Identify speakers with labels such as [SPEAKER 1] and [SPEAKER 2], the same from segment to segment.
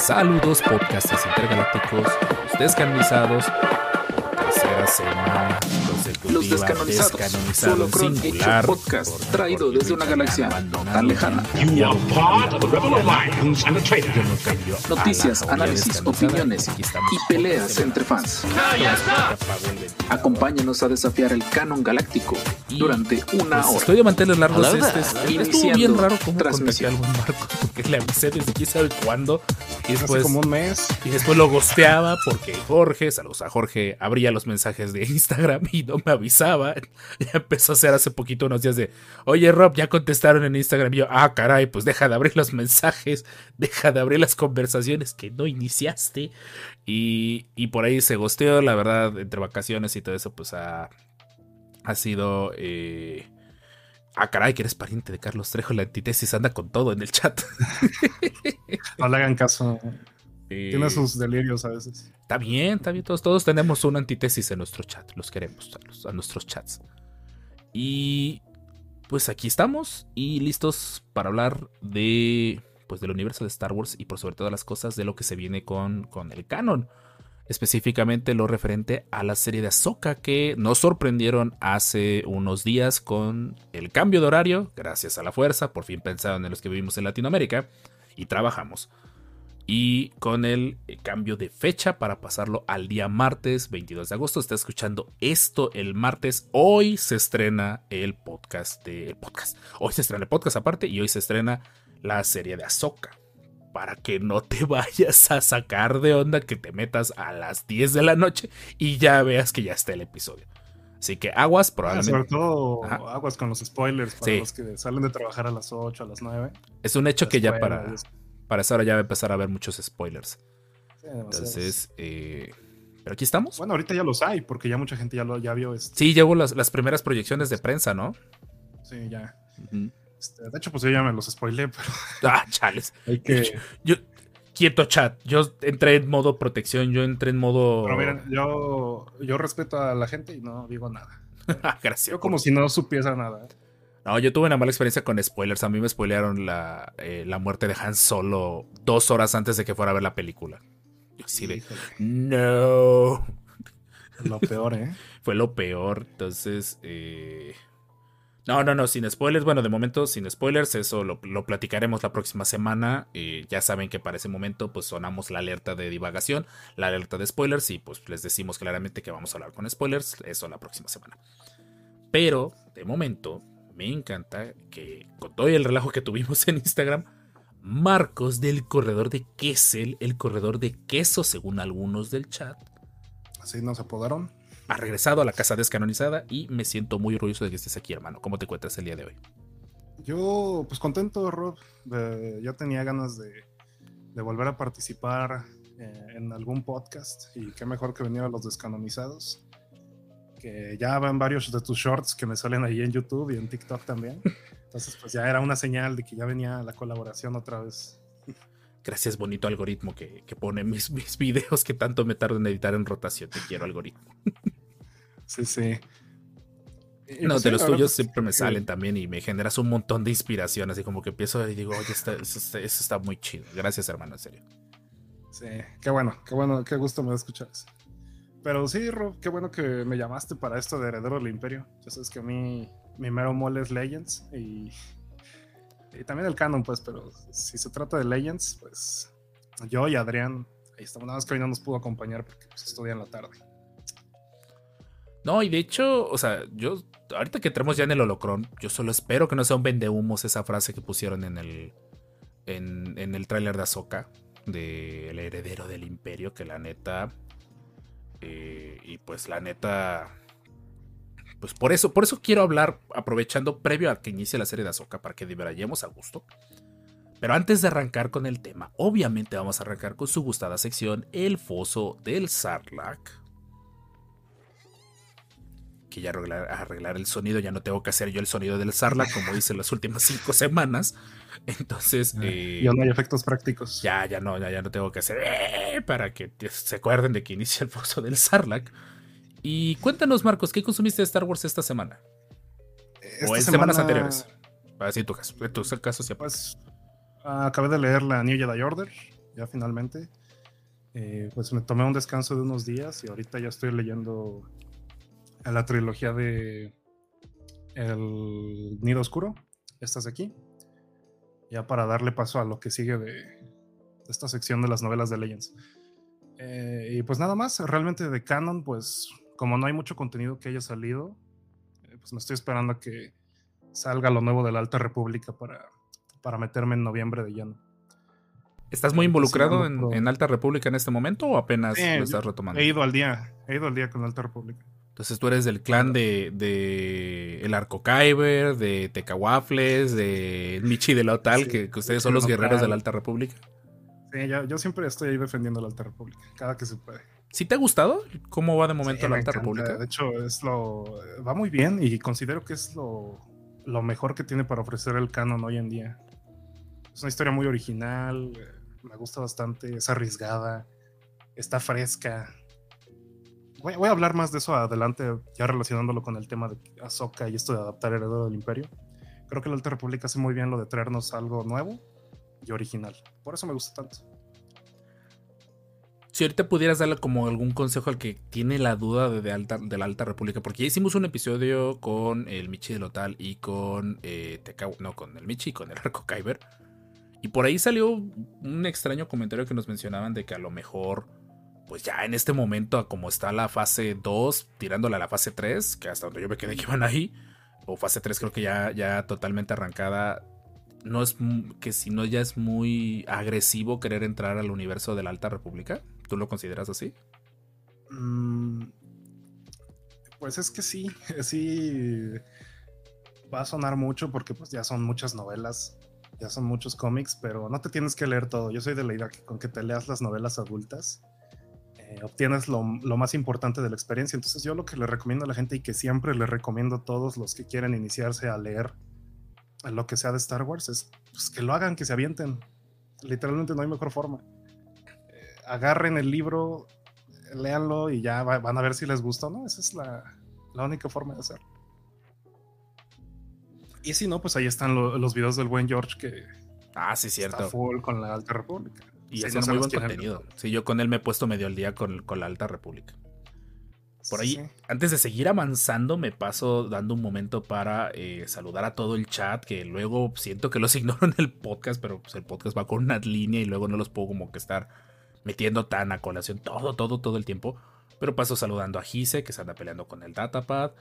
[SPEAKER 1] Saludos, podcasters intergalácticos, los descanonizados. Tercera semana consecutiva.
[SPEAKER 2] Los descanonizados.
[SPEAKER 1] descanonizado
[SPEAKER 2] Solo Cron
[SPEAKER 1] singular.
[SPEAKER 2] hecho podcast
[SPEAKER 1] por-
[SPEAKER 2] traído
[SPEAKER 1] porque
[SPEAKER 2] desde una galaxia tan lejana.
[SPEAKER 3] You are part of the Rebel Alliance and a traitor.
[SPEAKER 1] Yo no cambio a
[SPEAKER 2] Noticias, análisis, opiniones y peleas entre fans. Acompáñanos a desafiar el canon galáctico durante una
[SPEAKER 1] Pues
[SPEAKER 2] hora.
[SPEAKER 1] estoy de manteles largos este. este- Estuvo bien raro cómo contacté al buen Marco porque le avisé desde quién sabe cuándo y después,
[SPEAKER 4] como un mes.
[SPEAKER 1] y después lo gosteaba porque Jorge, saludos a Jorge, abría los mensajes de Instagram y me avisaba. Ya empezó a hacer hace poquito unos días de, oye Rob, ya contestaron en Instagram. Y yo, ah, caray, pues deja de abrir los mensajes, deja de abrir las conversaciones que no iniciaste. Y, y por ahí se gosteó, la verdad, entre vacaciones y todo eso, pues ha, ha sido... eh, Ah, caray, que eres pariente de Carlos Trejo, la antitesis anda con todo en el chat.
[SPEAKER 4] No le hagan caso.
[SPEAKER 1] Eh,
[SPEAKER 4] Tiene sus delirios a veces.
[SPEAKER 1] Está bien, está bien, todos, todos tenemos una antítesis en nuestro chat, los queremos a, los- a nuestros chats. Y pues aquí estamos y listos para hablar de pues del universo de Star Wars y por sobre todas las cosas de lo que se viene con, con el canon. Específicamente lo referente a la serie de Ahsoka que nos sorprendieron hace unos días con el cambio de horario, gracias a la fuerza, por fin pensaron en los que vivimos en Latinoamérica y trabajamos y con el eh, cambio de fecha para pasarlo al día martes 22 de agosto. Está escuchando esto el martes. Hoy se estrena el podcast de el podcast. Hoy se estrena el podcast aparte y hoy se estrena la serie de Ahsoka. Para que no te vayas a sacar de onda que te metas a las 10 de la noche y ya veas que ya está el episodio. Así que aguas,
[SPEAKER 4] Ah,
[SPEAKER 1] probablemente.
[SPEAKER 4] sobre todo
[SPEAKER 1] Ajá.
[SPEAKER 4] aguas con los spoilers para
[SPEAKER 1] Sí.
[SPEAKER 4] los que salen de trabajar a las 8, a las 9.
[SPEAKER 1] Es un hecho que ya para. Para esa hora ya va a empezar a haber muchos spoilers.
[SPEAKER 4] Sí.
[SPEAKER 1] Entonces, eh, pero aquí estamos.
[SPEAKER 4] Bueno, ahorita ya los hay, porque ya mucha gente ya lo ya vio esto.
[SPEAKER 1] Sí, llevo las, las primeras proyecciones de prensa, ¿no?
[SPEAKER 4] Sí, ya. Este, de hecho, pues yo ya me los spoilé, pero
[SPEAKER 1] Ah, chales.
[SPEAKER 4] hay que.
[SPEAKER 1] Yo, quieto chat. Yo entré en modo protección, yo entré en modo.
[SPEAKER 4] Pero miren, yo, yo respeto a la gente y no digo nada.
[SPEAKER 1] Gracias.
[SPEAKER 4] Yo como si no supiera nada.
[SPEAKER 1] No, yo tuve una mala experiencia con spoilers. A mí me spoilearon la, eh, la muerte de Han Solo dos horas antes de que fuera a ver la película. Así de. No.
[SPEAKER 4] Lo peor, ¿eh?
[SPEAKER 1] Fue lo peor. Entonces. eh, No, no, no, sin spoilers. Bueno, de momento, sin spoilers. Eso lo, lo platicaremos la próxima semana. Eh, ya saben que para ese momento, pues sonamos la alerta de divagación, la alerta de spoilers. Y pues les decimos claramente que vamos a hablar con spoilers. Eso la próxima semana. Pero, de momento, me encanta que con todo el relajo que tuvimos en Instagram. Marcos del corredor de Kessel, el corredor de queso, según algunos del chat,
[SPEAKER 4] Así nos apodaron.
[SPEAKER 1] ha regresado a la casa descanonizada y me siento muy orgulloso de que estés aquí, hermano. ¿Cómo te encuentras el día de hoy?
[SPEAKER 4] Yo, pues contento, Rob. de- yo tenía ganas de, de volver a participar eh, en algún podcast y qué mejor que venir a los descanonizados. Que ya van varios de tus shorts que me salen ahí en YouTube y en TikTok también. Entonces, pues ya era una señal de que ya venía la colaboración otra vez.
[SPEAKER 1] Gracias, bonito algoritmo que, que pone mis, mis videos que tanto me tardo en editar en rotación. Te quiero, algoritmo.
[SPEAKER 4] Sí, sí. Y,
[SPEAKER 1] No,
[SPEAKER 4] pues,
[SPEAKER 1] de los tuyos
[SPEAKER 4] pues,
[SPEAKER 1] siempre me salen también y me generas un montón de inspiración. Así como que empiezo y digo, oye, está- eso, está, eso está muy chido. Gracias, hermano, en serio.
[SPEAKER 4] Sí, qué bueno, qué bueno, qué gusto me eso. Pero sí, Rob, qué bueno que me llamaste para esto de Heredero del Imperio. Ya sabes que a mí mi mero mole es Legends y, y también el canon, pues, pero si se trata de Legends, pues yo y Adrián, ahí estamos, nada más que hoy no nos pudo acompañar porque pues, estudia en la tarde.
[SPEAKER 1] No, y de hecho, o sea, yo, ahorita que entremos ya en el holocron, yo solo espero que no sea un vendehumos esa frase que pusieron en el, en, el tráiler de Ahsoka, del heredero del imperio, que la neta, eh, y pues la neta, pues por eso, por eso quiero hablar, aprovechando previo a que inicie la serie de Ahsoka, para que diverayemos a gusto. Pero antes de arrancar con el tema, obviamente vamos a arrancar con su gustada sección, El Foso del Sarlacc que ya arreglar, arreglar el sonido, ya no tengo que hacer yo el sonido del Sarlacc como hice las últimas cinco semanas. Entonces, eh,
[SPEAKER 4] ya no hay efectos prácticos.
[SPEAKER 1] ya, ya no, ya, ya no tengo que hacer "Eh", para que se acuerden de que inicia el foso del Sarlacc. Y cuéntanos, Marcos, ¿qué consumiste de Star Wars esta semana?
[SPEAKER 4] Esta
[SPEAKER 1] o en semanas anteriores. Así tu caso. En tu caso, sí.
[SPEAKER 4] Pues ah, acabé de leer la New Jedi Order. ya finalmente. Eh, pues me tomé un descanso de unos días y ahorita ya estoy leyendo la trilogía de El Nido Oscuro. Estás aquí. Ya para darle paso a lo que sigue de, esta sección de las novelas de Legends. Eh, y pues nada más, realmente de canon, pues como no hay mucho contenido que haya salido, eh, pues me estoy esperando a que salga lo nuevo de la Alta República para, para meterme en noviembre de lleno.
[SPEAKER 1] ¿Estás muy involucrado en, Alta República en este momento o apenas lo estás retomando?
[SPEAKER 4] He ido al día, he ido al día con Alta República.
[SPEAKER 1] Entonces tú eres del clan de, de el Arco Kyber, de Tecawaffles, de Michi de Lotal, que, que, ustedes son los guerreros de la Alta República.
[SPEAKER 4] Sí, yo, siempre estoy ahí defendiendo la Alta República, cada que se puede.
[SPEAKER 1] ¿Sí te ha gustado? ¿Cómo va de momento la Alta República?
[SPEAKER 4] De hecho, es lo va muy bien y considero que es lo, lo mejor que tiene para ofrecer el canon hoy en día. Es una historia muy original, eh, me gusta bastante, es arriesgada, está fresca. Voy, a hablar más de eso adelante, ya relacionándolo con el tema de Ahsoka y esto de adaptar Heredero del Imperio. Creo que la Alta República hace muy bien lo de traernos algo nuevo y original. Por eso me gusta tanto.
[SPEAKER 1] Si ahorita pudieras darle como algún consejo al que tiene la duda de, alta, de la Alta República, porque ya hicimos un episodio con el Michi de Lotal y con eh, no, con el Michi y con el Arco Kyber. Y por ahí salió un extraño comentario que nos mencionaban de que a lo mejor, pues ya en este momento, como está la fase 2, tirándola a la fase 3, que hasta donde yo me quedé que iban ahí, o fase 3 creo que ya, ya totalmente arrancada, no es que si no ya es muy agresivo querer entrar al universo de la Alta República. ¿Tú lo consideras así?
[SPEAKER 4] Mm, pues es que sí, sí va a sonar mucho porque pues ya son muchas novelas, ya son muchos cómics, pero no te tienes que leer todo. Yo soy de la idea que con que te leas las novelas adultas eh, obtienes lo, lo, más importante de la experiencia. Entonces yo lo que le recomiendo a la gente y que siempre le recomiendo a todos los que quieren iniciarse a leer lo que sea de Star Wars es pues, que lo hagan, que se avienten. Literalmente no hay mejor forma. Eh, agarren el libro, léanlo y ya van a ver si les gusta o no. Esa es la, única forma de hacerlo. Y si no, pues ahí están los videos del buen George que
[SPEAKER 1] ah, sí, cierto.
[SPEAKER 4] está full con la Alta República.
[SPEAKER 1] Y es muy buen contenido. Sí, yo con él me he puesto medio al día con, con la Alta República. Por ahí, antes de seguir avanzando, me paso dando un momento para eh, saludar a todo el chat, que luego siento que los ignoro en el podcast, pero pues el podcast va con una línea y luego no los puedo como que estar metiendo tan a colación todo, todo, todo el tiempo. Pero paso saludando a Gise, que se anda peleando con el Datapad.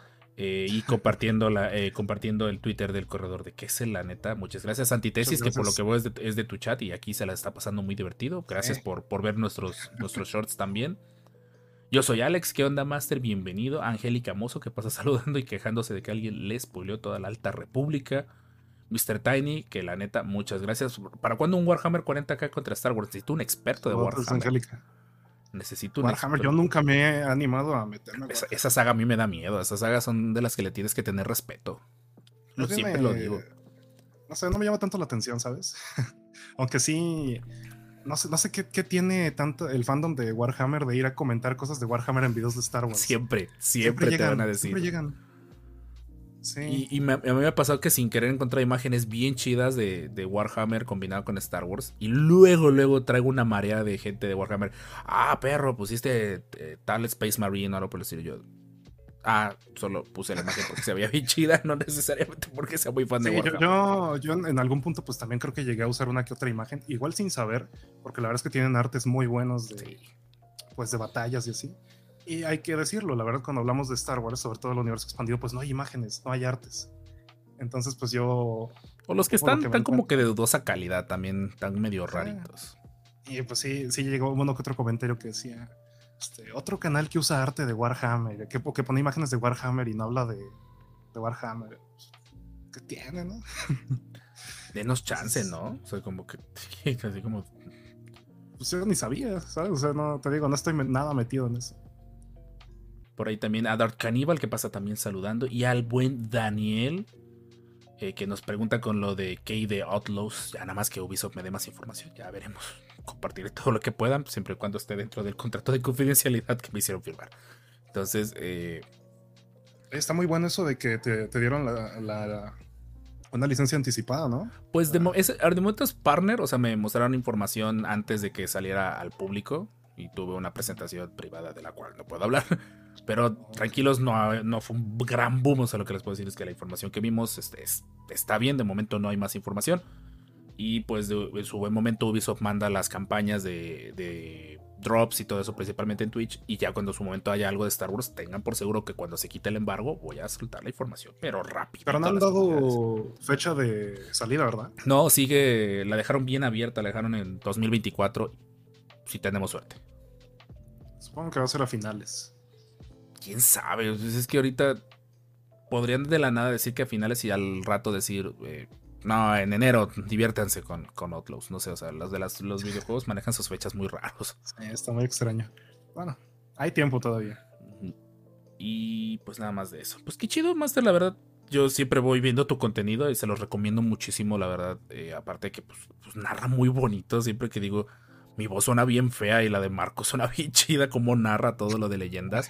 [SPEAKER 1] Eh, y compartiendo, la, eh, compartiendo el Twitter del corredor de es la neta. Muchas gracias, Antitesis, que por lo que veo es de, tu chat y aquí se la está pasando muy divertido. Gracias por, por ver nuestros, nuestros shorts también. Yo soy Alex, ¿qué onda, Master? Bienvenido. Angélica Mozo, que pasa saludando y quejándose de que alguien le spoileó toda la Alta República. Mr. Tiny, que la neta, muchas gracias. ¿Para cuándo un Warhammer 40k contra Star Wars? Necesito un experto de Warhammer. Angélica. Necesito un
[SPEAKER 4] Warhammer, yo nunca me he animado a meterme.
[SPEAKER 1] Esa, esa, saga a mí me da miedo. Esas sagas son de las que le tienes que tener respeto. Yo siempre lo digo.
[SPEAKER 4] No sé, no me llama tanto la atención, ¿sabes? Aunque sí, no sé, no sé qué, tiene tanto el fandom de Warhammer de ir a comentar cosas de Warhammer en videos de Star Wars.
[SPEAKER 1] Siempre, siempre, te van a decir.
[SPEAKER 4] Siempre llegan.
[SPEAKER 1] Sí. Y, a mí me ha pasado que sin querer encontrar imágenes bien chidas de, Warhammer combinado con Star Wars. Y luego, luego traigo una marea de gente de Warhammer. Ah, perro, pusiste eh, tal Space Marine o algo por decir yo. Ah, solo puse la imagen porque se veía bien chida, no necesariamente porque sea muy fan de Warhammer.
[SPEAKER 4] Yo, yo, en algún punto pues también creo que llegué a usar una que otra imagen, igual sin saber, porque la verdad es que tienen artes muy buenos de, pues de batallas y así. Y hay que decirlo, la verdad cuando hablamos de Star Wars, sobre todo el universo expandido, pues no hay imágenes, no hay artes. Entonces pues yo...
[SPEAKER 1] O los que están, están como que de dudosa calidad también, están medio raritos.
[SPEAKER 4] Y pues sí, sí llegó uno que otro comentario que decía este, otro canal que usa arte de Warhammer, que, que pone imágenes de Warhammer y no habla de, de Warhammer. ¿Qué tiene, no?
[SPEAKER 1] Denos chance, ¿no? O sea, como que. Así como.
[SPEAKER 4] Pues yo ni sabía, ¿sabes? O sea, no, te digo, no estoy nada metido en eso.
[SPEAKER 1] Por ahí también a Dark Cannibal, que pasa también saludando. Y al buen Daniel, eh, que nos pregunta con lo de Key de Outlaws. Ya nada más que Ubisoft me dé más información, ya veremos compartiré todo lo que puedan, siempre y cuando esté dentro del contrato de confidencialidad que me hicieron firmar. Entonces, eh,
[SPEAKER 4] está muy bueno eso de que te, dieron la, Una licencia anticipada, ¿no?
[SPEAKER 1] Pues de, mo- es- de momento es partner, o sea, me mostraron información antes de que saliera al público y tuve una presentación privada de la cual no puedo hablar. Pero tranquilos, no, no fue un gran boom, o sea, lo que les puedo decir es que la información que vimos este, es- está bien, de momento no hay más información. Y pues de- en su buen momento Ubisoft manda las campañas de, de drops y todo eso, principalmente en Twitch. Y ya cuando en su momento haya algo de Star Wars, tengan por seguro que cuando se quite el embargo voy a soltar la información, pero rápido.
[SPEAKER 4] Pero no han dado fecha de salida, ¿verdad?
[SPEAKER 1] No, sigue, la dejaron bien abierta, la dejaron en 2024, si tenemos suerte.
[SPEAKER 4] Supongo que va a ser a finales.
[SPEAKER 1] ¿Quién sabe? Pues es que ahorita podrían de la nada decir que a finales y al rato decir, eh, no, en enero diviértanse con, con Outlaws. No sé, o sea, los de las, los videojuegos manejan sus fechas muy raros.
[SPEAKER 4] Sí, está muy extraño. Bueno, hay tiempo todavía.
[SPEAKER 1] Y pues nada más de eso. Pues qué chido, Master, la verdad. Yo siempre voy viendo tu contenido y se los recomiendo muchísimo, la verdad. Eh, aparte que pues, pues, narra muy bonito. Siempre que digo, mi voz suena bien fea y la de Marco suena bien chida, como narra todo lo de leyendas.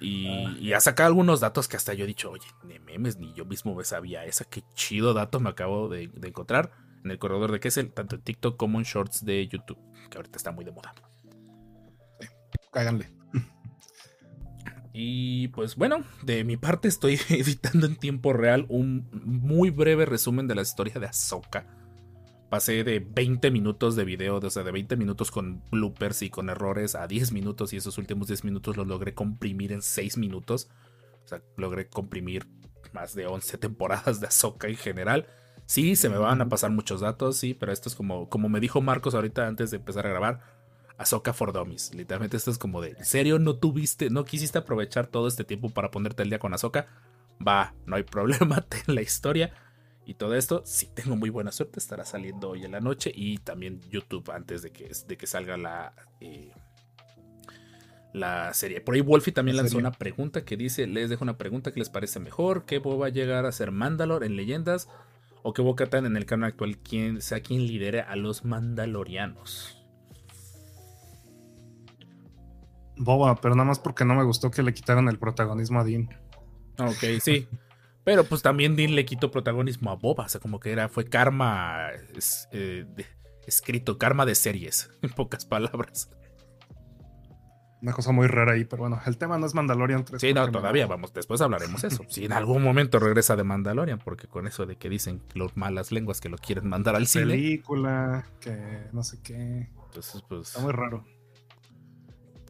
[SPEAKER 1] Y,
[SPEAKER 4] Ah.
[SPEAKER 1] y ha sacado algunos datos que hasta yo he dicho, oye, ni memes, ni yo mismo me sabía esa. Qué chido dato me acabo de, de encontrar en el corredor de Kessel, tanto en TikTok como en Shorts de YouTube, que ahorita está muy de moda.
[SPEAKER 4] Cáganle.
[SPEAKER 1] Y pues bueno, de mi parte estoy editando en tiempo real un muy breve resumen de la historia de Ahsoka. Pasé de 20 minutos de video, o sea, de 20 minutos con bloopers y con errores a 10 minutos y esos últimos 10 minutos los logré comprimir en 6 minutos. O sea, logré comprimir más de 11 temporadas de Ahsoka en general. Sí, se me van a pasar muchos datos, sí, pero esto es como, como me dijo Marcos ahorita antes de empezar a grabar. Ahsoka for Dummies. Literalmente esto es como de, ¿en serio no tuviste, no quisiste aprovechar todo este tiempo para ponerte al día con Ahsoka? Va, no hay problema, ten la historia. Y todo esto, si tengo muy buena suerte, estará saliendo hoy en la noche y también YouTube antes de que, de que salga la, eh, la serie. Por ahí Wolfie también
[SPEAKER 4] La
[SPEAKER 1] lanzó
[SPEAKER 4] serie.
[SPEAKER 1] una pregunta que dice, les dejo una pregunta que les parece mejor, ¿qué va a llegar a ser Mandalor en leyendas? ¿O que Bo-Katan en el canon actual quien, sea quien lidere a los Mandalorianos?
[SPEAKER 4] Boba, pero nada más porque no me gustó que le quitaran el protagonismo a Dean.
[SPEAKER 1] Ok, sí. Pero pues también Dean le quitó protagonismo a Boba. O sea, como que era, fue karma es- eh, de- escrito, karma de series, en pocas palabras.
[SPEAKER 4] Una cosa muy rara ahí, pero bueno, el tema no es Mandalorian 3.
[SPEAKER 1] Sí, no,
[SPEAKER 4] me-
[SPEAKER 1] todavía vamos, después hablaremos eso. Si en algún momento regresa de Mandalorian, porque con eso de que dicen los malas lenguas que lo quieren mandar al cine,
[SPEAKER 4] Película, que no sé qué.
[SPEAKER 1] entonces pues,
[SPEAKER 4] Está muy raro.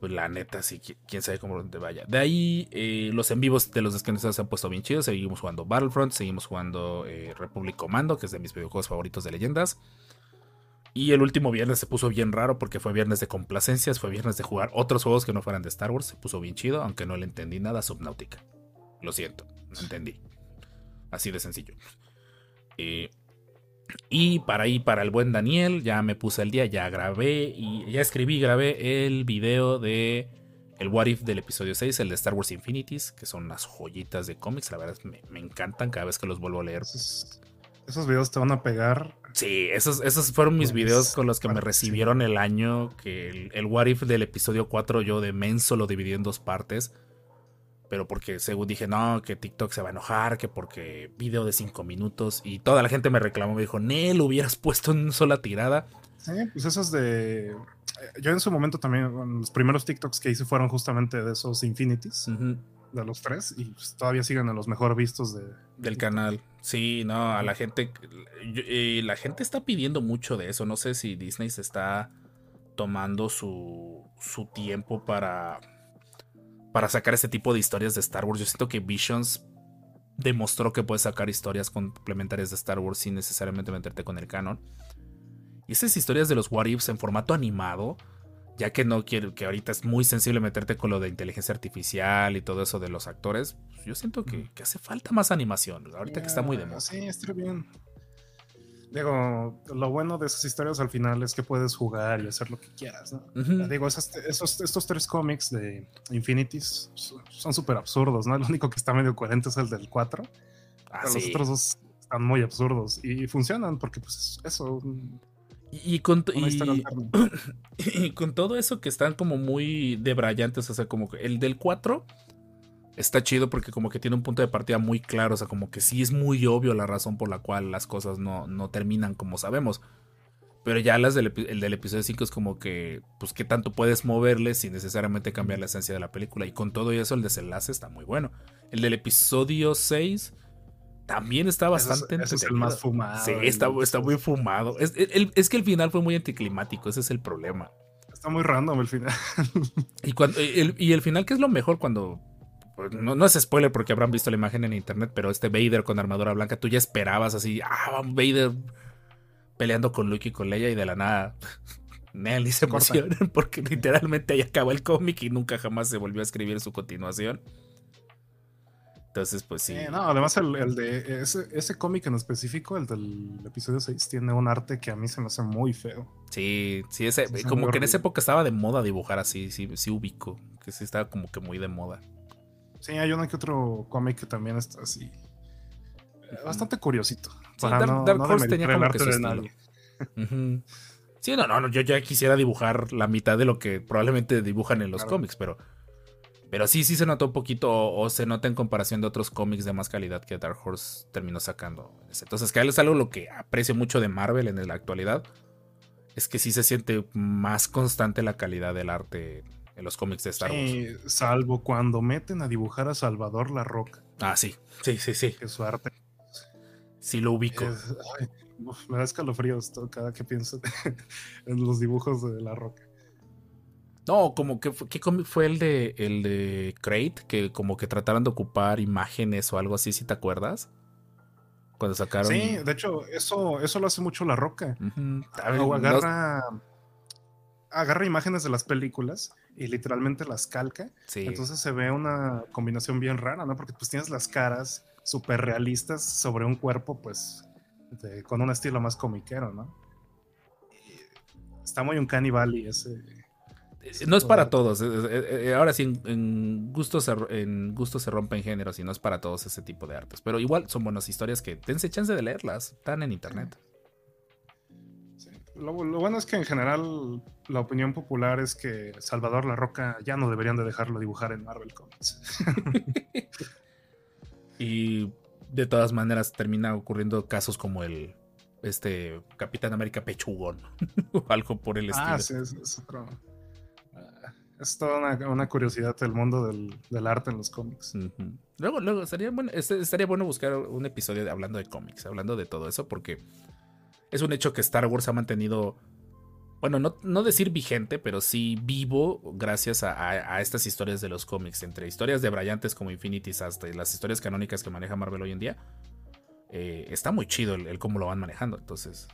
[SPEAKER 1] Pues la neta, sí, qui- quién sabe cómo te vaya. De ahí, eh, los en vivos de los descansados se han puesto bien chidos. Seguimos jugando Battlefront, seguimos jugando eh, Republic Commando, que es de mis videojuegos favoritos de leyendas. Y el último viernes se puso bien raro porque fue viernes de complacencias, fue viernes de jugar otros juegos que no fueran de Star Wars. Se puso bien chido, aunque no le entendí nada Subnautica. Lo siento, no entendí. Así de sencillo. Eh, y para ahí, para el buen Daniel, ya me puse al día, ya grabé y ya escribí, grabé el video de el What If del episodio 6, el de Star Wars Infinities, que son unas joyitas de cómics, la verdad me, me encantan cada vez que los vuelvo a leer.
[SPEAKER 4] Esos, esos videos te van a pegar.
[SPEAKER 1] Sí, esos, esos fueron mis
[SPEAKER 4] Pues,
[SPEAKER 1] videos con los que me recibieron el año, que el, el What If del episodio 4 yo de menso lo dividí en dos partes. Pero porque según dije, no, que TikTok se va a enojar, que porque video de 5 minutos. Y toda la gente me reclamó, me dijo, Nel, hubieras puesto en una sola tirada.
[SPEAKER 4] Sí, pues esos de. eh, Yo en su momento también, los primeros TikToks que hice fueron justamente de esos Infinities, de los tres, y pues, todavía siguen en los mejor vistos de.
[SPEAKER 1] del canal. Sí, no, a la gente. la gente está pidiendo mucho de eso. No sé si Disney se está tomando su, su tiempo para. Para sacar este tipo de historias de Star Wars. Yo siento que Visions demostró que puede sacar historias complementarias de Star Wars sin necesariamente meterte con el canon. Y esas historias de los What Ifs en formato animado, ya que no quiero, que ahorita es muy sensible meterte con lo de inteligencia artificial y todo eso de los actores, pues yo siento que, que hace falta más animación. Ahorita que está muy de moda.
[SPEAKER 4] Sí, está bien. Digo, lo bueno de esas historias al final es que puedes jugar y hacer lo que quieras, ¿no? Digo, esas- esos, estos tres cómics de Infinities son- súper absurdos, ¿no? El único que está medio coherente es el del 4.
[SPEAKER 1] Ah,
[SPEAKER 4] pero los otros dos están muy absurdos y funcionan porque, pues, eso,
[SPEAKER 1] Y, con, y- con todo eso que están como muy debrayantes, o sea, como el del 4 está chido porque como que tiene un punto de partida muy claro, o sea, como que sí es muy obvio la razón por la cual las cosas no, no terminan como sabemos. Pero ya las del, el del episodio 5 es como que, pues, qué tanto puedes moverle sin necesariamente cambiar la esencia de la película. Y con todo eso, el desenlace está muy bueno. El del episodio 6 también está bastante
[SPEAKER 4] ese es el más fumado.
[SPEAKER 1] Sí, está, está muy fumado. Es, el, es, que el final fue muy anticlimático, ese es el problema.
[SPEAKER 4] Está muy random el final.
[SPEAKER 1] y, cuando, el, y el final, que es lo mejor cuando no, no, es spoiler porque habrán visto la imagen en internet, pero este Vader con armadura blanca, tú ya esperabas así, ah, Vader peleando con Luke y con Leia y de la nada Nelly se emocionan porque literalmente ahí acaba el cómic y nunca jamás se volvió a escribir su continuación. Entonces, pues sí.
[SPEAKER 4] Eh, no, además el, el de ese, ese cómic en específico, el del episodio 6, tiene un arte que a mí se me hace muy feo.
[SPEAKER 1] Sí, sí, ese, como que en esa época estaba de moda dibujar así, sí, sí ubico, que sí estaba como que muy de moda.
[SPEAKER 4] Sí, hay uno que otro cómic que también está así. Bastante curiosito.
[SPEAKER 1] Sí, Dark, no, Dark Horse no tenía como que su estilo. Uh -huh. Sí, no, no, yo ya quisiera dibujar la mitad de lo que probablemente dibujan en los claro. cómics, pero. Pero sí, sí se notó un poquito, o, o, se nota en comparación de otros cómics de más calidad que Dark Horse terminó sacando. Entonces, que es algo lo que aprecio mucho de Marvel en la actualidad. Es que sí se siente más constante la calidad del arte en los cómics de Star Wars.
[SPEAKER 4] Sí, salvo cuando meten a dibujar a Salvador La Roca.
[SPEAKER 1] Ah, sí, sí, sí, sí.
[SPEAKER 4] Que su arte.
[SPEAKER 1] Sí, lo ubico.
[SPEAKER 4] Es, ay, me da escalofríos todo, cada que pienso en los dibujos de La Roca.
[SPEAKER 1] No, como que ¿qué cómic fue el de el de Crate? Que como que trataron de ocupar imágenes o algo así, si te acuerdas. Cuando sacaron.
[SPEAKER 4] Sí, de hecho, eso, eso lo hace mucho La Roca. Uh -huh. agarra. Agarra imágenes de las películas y literalmente las calca. Sí. Entonces se ve una combinación bien rara, ¿no? Porque pues tienes las caras súper realistas sobre un cuerpo, pues, de, con un estilo más comiquero, ¿no? Y está muy un Cannibal ese.
[SPEAKER 1] No es para todos. Ahora sí, en, en gustos se, en gusto se rompen géneros y no es para todos ese tipo de artes. Pero igual son buenas historias que dense chance de leerlas. Están en internet.
[SPEAKER 4] Sí. Lo, lo, bueno es que en general la opinión popular es que Salvador La Roca ya no deberían de dejarlo dibujar en Marvel Comics.
[SPEAKER 1] y de todas maneras termina ocurriendo casos como el este Capitán América Pechugón o algo por el estilo.
[SPEAKER 4] Ah, sí, es, es otro es toda una, una, curiosidad del mundo del, del, arte en los cómics.
[SPEAKER 1] Uh -huh. Luego, luego estaría bueno, estaría bueno buscar un episodio de, hablando de cómics, hablando de todo eso, porque es un hecho que Star Wars ha mantenido, bueno, no, no decir vigente, pero sí vivo gracias a, a, a, estas historias de los cómics, entre historias de brillantes como Infinities hasta las historias canónicas que maneja Marvel hoy en día. Eh, está muy chido el, el, cómo lo van manejando, entonces.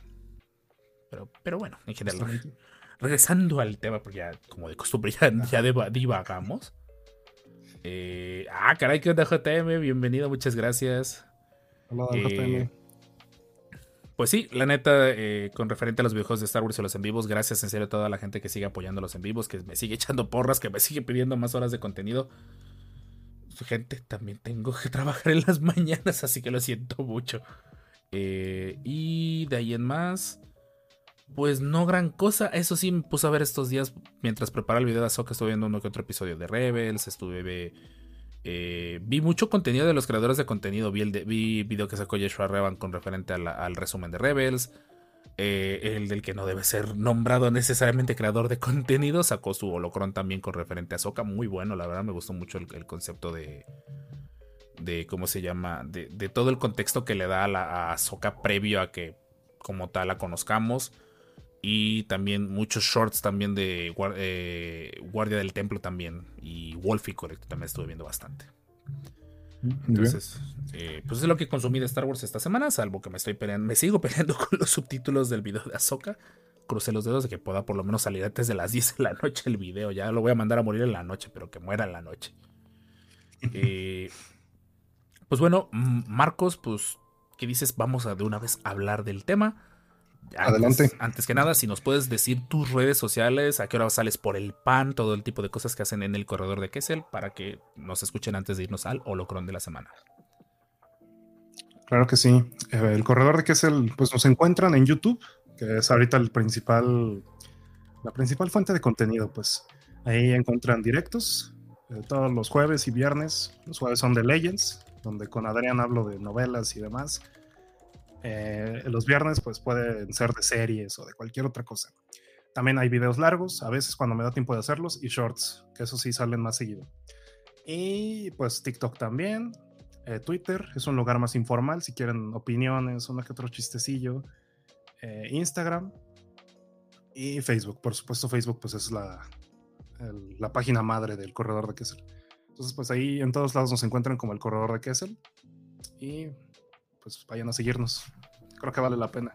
[SPEAKER 1] Pero, pero bueno, en general regresando al tema, porque ya, como de costumbre, ya, ya divagamos. Eh, ah, caray, ¿qué onda, JM? Bienvenido, muchas gracias.
[SPEAKER 4] Hola, eh, JM.
[SPEAKER 1] Pues sí, la neta, eh, con referente a los videojuegos de Star Wars y los en vivos, gracias en serio a toda la gente que sigue apoyando los en vivos, que me sigue echando porras, que me sigue pidiendo más horas de contenido. Gente, también tengo que trabajar en las mañanas, así que lo siento mucho. Eh, y de ahí en más, pues no gran cosa. Eso sí, me puse a ver estos días mientras preparaba el video de Ahsoka. Estuve viendo uno que otro episodio de Rebels. Estuve. Eh, vi mucho contenido de los creadores de contenido. Vi el vi video que sacó Joshua Revan con referente al resumen de Rebels. Eh, el del que no debe ser nombrado necesariamente creador de contenido. Sacó su holocron también con referente a Ahsoka. Muy bueno, la verdad me gustó mucho el, concepto de. De cómo se llama. De, todo el contexto que le da a, la, a Ahsoka previo a que como tal la conozcamos y también muchos shorts también de eh, Guardia del Templo también y Wolfie correcto también estuve viendo bastante. Entonces eh, pues es lo que consumí de Star Wars esta semana salvo que me estoy peleando me sigo peleando con los subtítulos del video de Ahsoka. Crucé los dedos de que pueda por lo menos salir antes de las 10 de la noche el video. Ya lo voy a mandar a morir en la noche pero que muera en la noche. Eh, pues bueno Marcos pues ¿qué dices? vamos a de una vez hablar del tema antes,
[SPEAKER 4] Adelante.
[SPEAKER 1] Antes que nada, si nos puedes decir tus redes sociales, a qué hora sales por el pan, todo el tipo de cosas que hacen en el corredor de Kessel para que nos escuchen antes de irnos al holocron de la semana.
[SPEAKER 4] Claro que sí. Eh, el corredor de Kessel, pues nos encuentran en YouTube, que es ahorita el principal, la principal fuente de contenido, pues ahí encuentran directos, eh, todos los jueves y viernes. Los jueves son de Legends, donde con Adrián hablo de novelas y demás. Eh, los viernes pues pueden ser de series o de cualquier otra cosa. También hay videos largos, a veces cuando me da tiempo de hacerlos, y shorts, que eso sí salen más seguido. Y pues TikTok también, eh, Twitter es un lugar más informal si quieren opiniones, uno que otro chistecillo. Eh, Instagram y Facebook. Por supuesto, Facebook pues es la, la página madre del corredor de Kessel. Entonces, pues ahí en todos lados nos encuentran como el corredor de Kessel. Y pues vayan a seguirnos. Creo que vale la pena.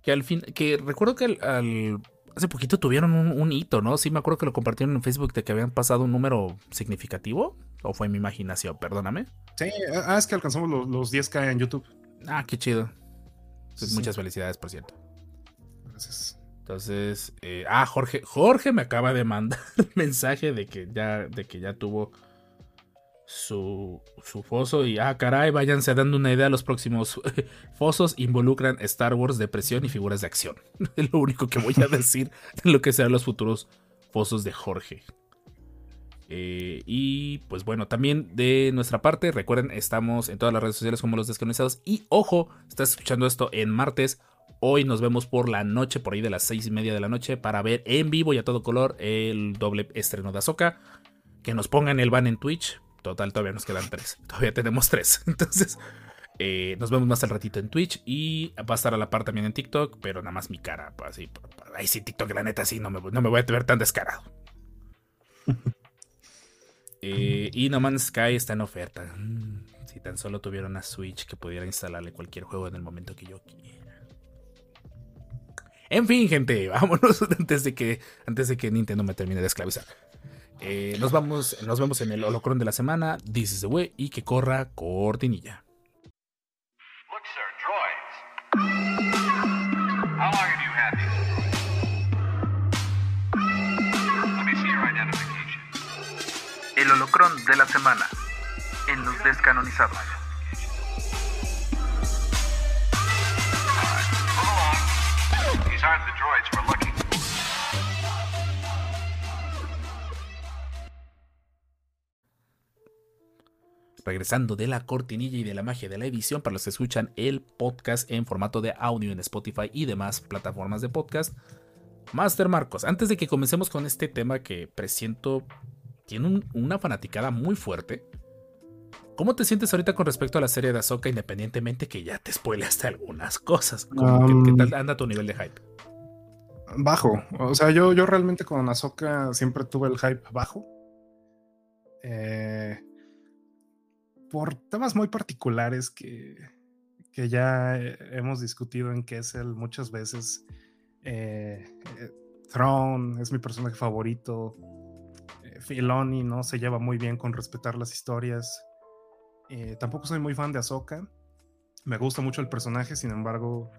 [SPEAKER 1] Que al fin, que recuerdo que al, hace poquito tuvieron un, hito, ¿no? Sí, me acuerdo que lo compartieron en Facebook de que habían pasado un número significativo. ¿O fue mi imaginación? Perdóname.
[SPEAKER 4] Sí, ah, es que alcanzamos los, 10k en YouTube.
[SPEAKER 1] Ah, qué chido. Pues muchas felicidades, por cierto.
[SPEAKER 4] Gracias.
[SPEAKER 1] Entonces, eh, ah, Jorge, Jorge me acaba de mandar mensaje de que ya, de que ya tuvo su, su foso y ah, caray, váyanse dando una idea, los próximos fosos involucran Star Wars, depresión y figuras de acción. Es lo único que voy a decir de lo que serán los futuros fosos de Jorge. Eh, y pues bueno, también de nuestra parte, recuerden, estamos en todas las redes sociales como los descanonizados. Y ojo, estás escuchando esto en martes. Hoy nos vemos por la noche, por ahí de las seis y media de la noche, para ver en vivo y a todo color el doble estreno de Azoka. Que nos pongan el ban en Twitch Total, todavía nos quedan tres. Todavía tenemos tres. Entonces, eh, nos vemos más al ratito en Twitch y va a estar a la par también en TikTok, pero nada más mi cara. Pues, así, ahí sí, TikTok, la neta, sí, no me, no me voy a ver tan descarado. eh, y No Man's Sky está en oferta. Mm, si tan solo tuviera una Switch que pudiera instalarle cualquier juego en el momento que yo quiera. En fin, gente, vámonos antes de que, antes de que Nintendo me termine de esclavizar. Eh, nos, vamos, nos vemos en el holocron de la semana. This is the way. Y que corra cortinilla. Look, sir, droids. How long have you had these? Let me see your identification. El holocron de la semana. En los descanonizados. These aren't the droids we're looking regresando de la cortinilla y de la magia de la edición para los que escuchan el podcast en formato de audio en Spotify y demás plataformas de podcast. Master Marcos, antes de que comencemos con este tema que presiento tiene una fanaticada muy fuerte, ¿cómo te sientes ahorita con respecto a la serie de Ahsoka independientemente que ya te spoileaste algunas cosas? ¿Qué, um, tal anda tu nivel de hype?
[SPEAKER 4] Bajo, o sea, yo, yo realmente con Ahsoka siempre tuve el hype bajo. Eh, por temas muy particulares que, que ya hemos discutido en Kessel muchas veces. Eh, eh Throne es mi personaje favorito. Eh, Filoni no se lleva muy bien con respetar las historias. Eh, tampoco soy muy fan de Ahsoka. Me gusta mucho el personaje, sin embargo,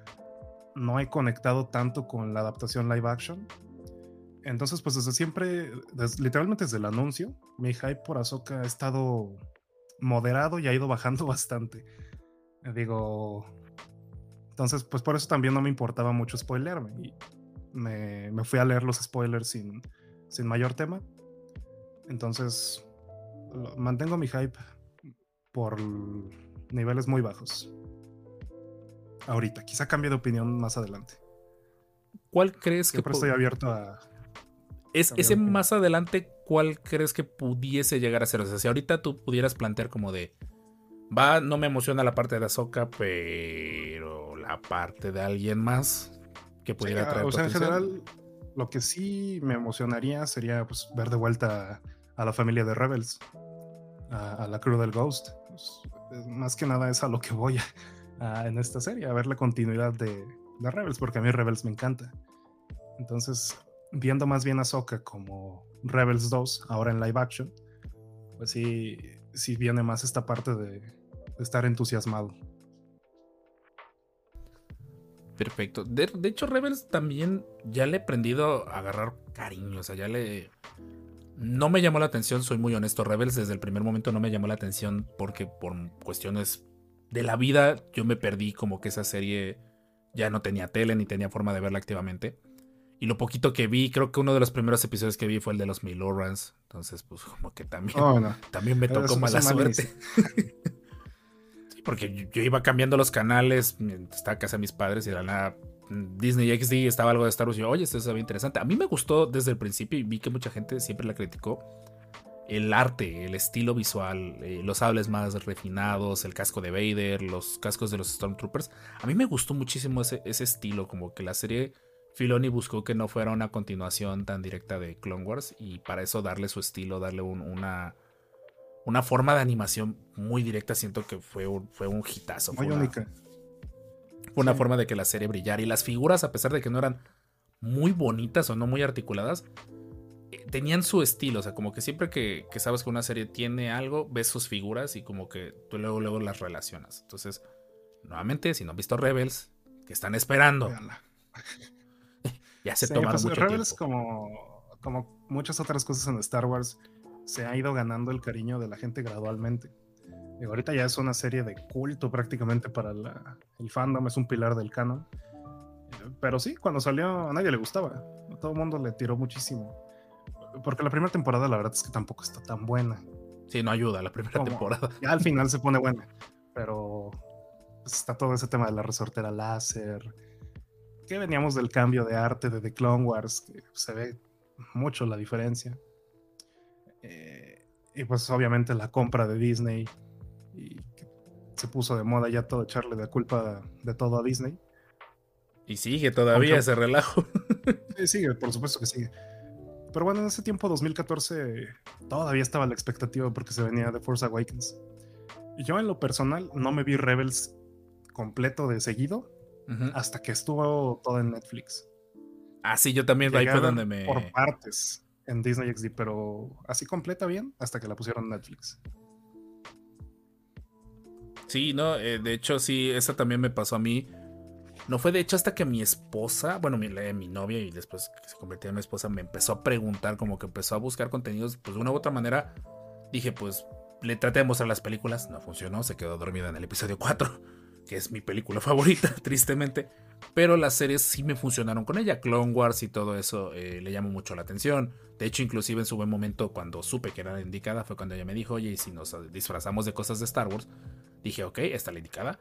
[SPEAKER 4] no he conectado tanto con la adaptación live action. Entonces, pues desde siempre, literalmente desde el anuncio, mi hype por Ahsoka ha estado moderado y ha ido bajando bastante. Digo, entonces, pues por eso también no me importaba mucho spoilerme. Y me, me fui a leer los spoilers sin, sin mayor tema. Entonces, mantengo mi hype por niveles muy bajos. Ahorita, quizá cambie de opinión más adelante.
[SPEAKER 1] ¿Cuál crees que...
[SPEAKER 4] Siempre estoy abierto a...
[SPEAKER 1] Es, ese más adelante, ¿cuál crees que pudiese llegar a ser? O sea, si ahorita tú pudieras plantear como de, va, no me emociona la parte de Azoka, pero la parte de alguien más que pudiera traer.
[SPEAKER 4] O sea, en general, lo que sí me emocionaría sería pues, ver de vuelta a, la familia de Rebels, a, la crew del Ghost. Pues, más que nada es a lo que voy en esta serie, a ver la continuidad de, de Rebels, porque a mí Rebels me encanta. Entonces, viendo más bien a Soka como Rebels 2, ahora en live action, pues sí, sí viene más esta parte de, estar entusiasmado.
[SPEAKER 1] Perfecto. De, hecho, Rebels también ya le he aprendido a agarrar cariño. O sea, ya le. No me llamó la atención, soy muy honesto. Rebels desde el primer momento no me llamó la atención porque por cuestiones de la vida yo me perdí como que esa serie ya no tenía tele ni tenía forma de verla activamente. Y lo poquito que vi, creo que uno de los primeros episodios que vi fue el de los Milorans. Entonces, pues como que también,
[SPEAKER 4] Oh, no.
[SPEAKER 1] también me
[SPEAKER 4] Pero
[SPEAKER 1] tocó mala suerte. Sí, porque yo, iba cambiando los canales, estaba en casa de mis padres y de la nada mm, Disney XD estaba algo de Star Wars y yo, oye, esto se ve interesante. A mí me gustó desde el principio y vi que mucha gente siempre la criticó. El arte, el estilo visual, eh, los sables más refinados, el casco de Vader, los cascos de los Stormtroopers. A mí me gustó muchísimo ese, ese estilo, como que la serie Filoni buscó que no fuera una continuación tan directa de Clone Wars y para eso darle su estilo, darle un- una, una forma de animación muy directa. Siento que fue un, fue un hitazo.
[SPEAKER 4] Muy
[SPEAKER 1] fue una,
[SPEAKER 4] única.
[SPEAKER 1] fue una
[SPEAKER 4] Sí.
[SPEAKER 1] forma de que la serie brillara. Y las figuras, a pesar de que no eran muy bonitas o no muy articuladas, eh, tenían su estilo. O sea, como que siempre que, que sabes que una serie tiene algo, ves sus figuras y como que tú luego, luego las relacionas. Entonces, nuevamente, si no han visto Rebels, que están esperando,
[SPEAKER 4] Véanla.
[SPEAKER 1] Ya se
[SPEAKER 4] Sí,
[SPEAKER 1] tomaron
[SPEAKER 4] pues,
[SPEAKER 1] mucho
[SPEAKER 4] Rebels,
[SPEAKER 1] tiempo.
[SPEAKER 4] como, como muchas otras cosas en Star Wars, se ha ido ganando el cariño de la gente gradualmente. Y ahorita ya es una serie de culto prácticamente para la- el fandom, es un pilar del canon. Pero sí, cuando salió a nadie le gustaba. A todo el mundo le tiró muchísimo. Porque la primera temporada la verdad es que tampoco está tan buena.
[SPEAKER 1] Sí, no ayuda la primera
[SPEAKER 4] Como-
[SPEAKER 1] temporada.
[SPEAKER 4] Ya al final se pone buena. Pero pues, está todo ese tema de la resortera láser. Que veníamos del cambio de arte de The Clone Wars, que se ve mucho la diferencia. Eh, y pues obviamente la compra de Disney. Y que se puso de moda ya todo echarle la culpa de todo a Disney.
[SPEAKER 1] Y sigue todavía
[SPEAKER 4] Aunque-
[SPEAKER 1] ese relajo.
[SPEAKER 4] Sí, sigue, por supuesto que sigue. Pero bueno, en ese tiempo, 2014, todavía estaba la expectativa porque se venía The Force Awakens. Yo, en lo personal, no me vi Rebels completo de seguido Hasta que estuvo todo en Netflix.
[SPEAKER 1] Ah, sí, yo también ahí fue donde me.
[SPEAKER 4] Por partes en Disney XD, pero así completa bien hasta que la pusieron en Netflix.
[SPEAKER 1] Sí, no, eh, de hecho, sí, esa también me pasó a mí. No fue de hecho hasta que mi esposa, bueno, mi novia y después que se convirtió en mi esposa, me empezó a preguntar, como que empezó a buscar contenidos, pues de una u otra manera. Dije, pues le traté de mostrar las películas, no funcionó, se quedó dormida en el episodio 4, que es mi película favorita, tristemente. Pero las series sí me funcionaron con ella, Clone Wars y todo eso eh, le llamó mucho la atención. De hecho, inclusive en su buen momento, cuando supe que era la indicada, fue cuando ella me dijo, oye, y si nos disfrazamos de cosas de Star Wars, dije, ok, esta es la indicada.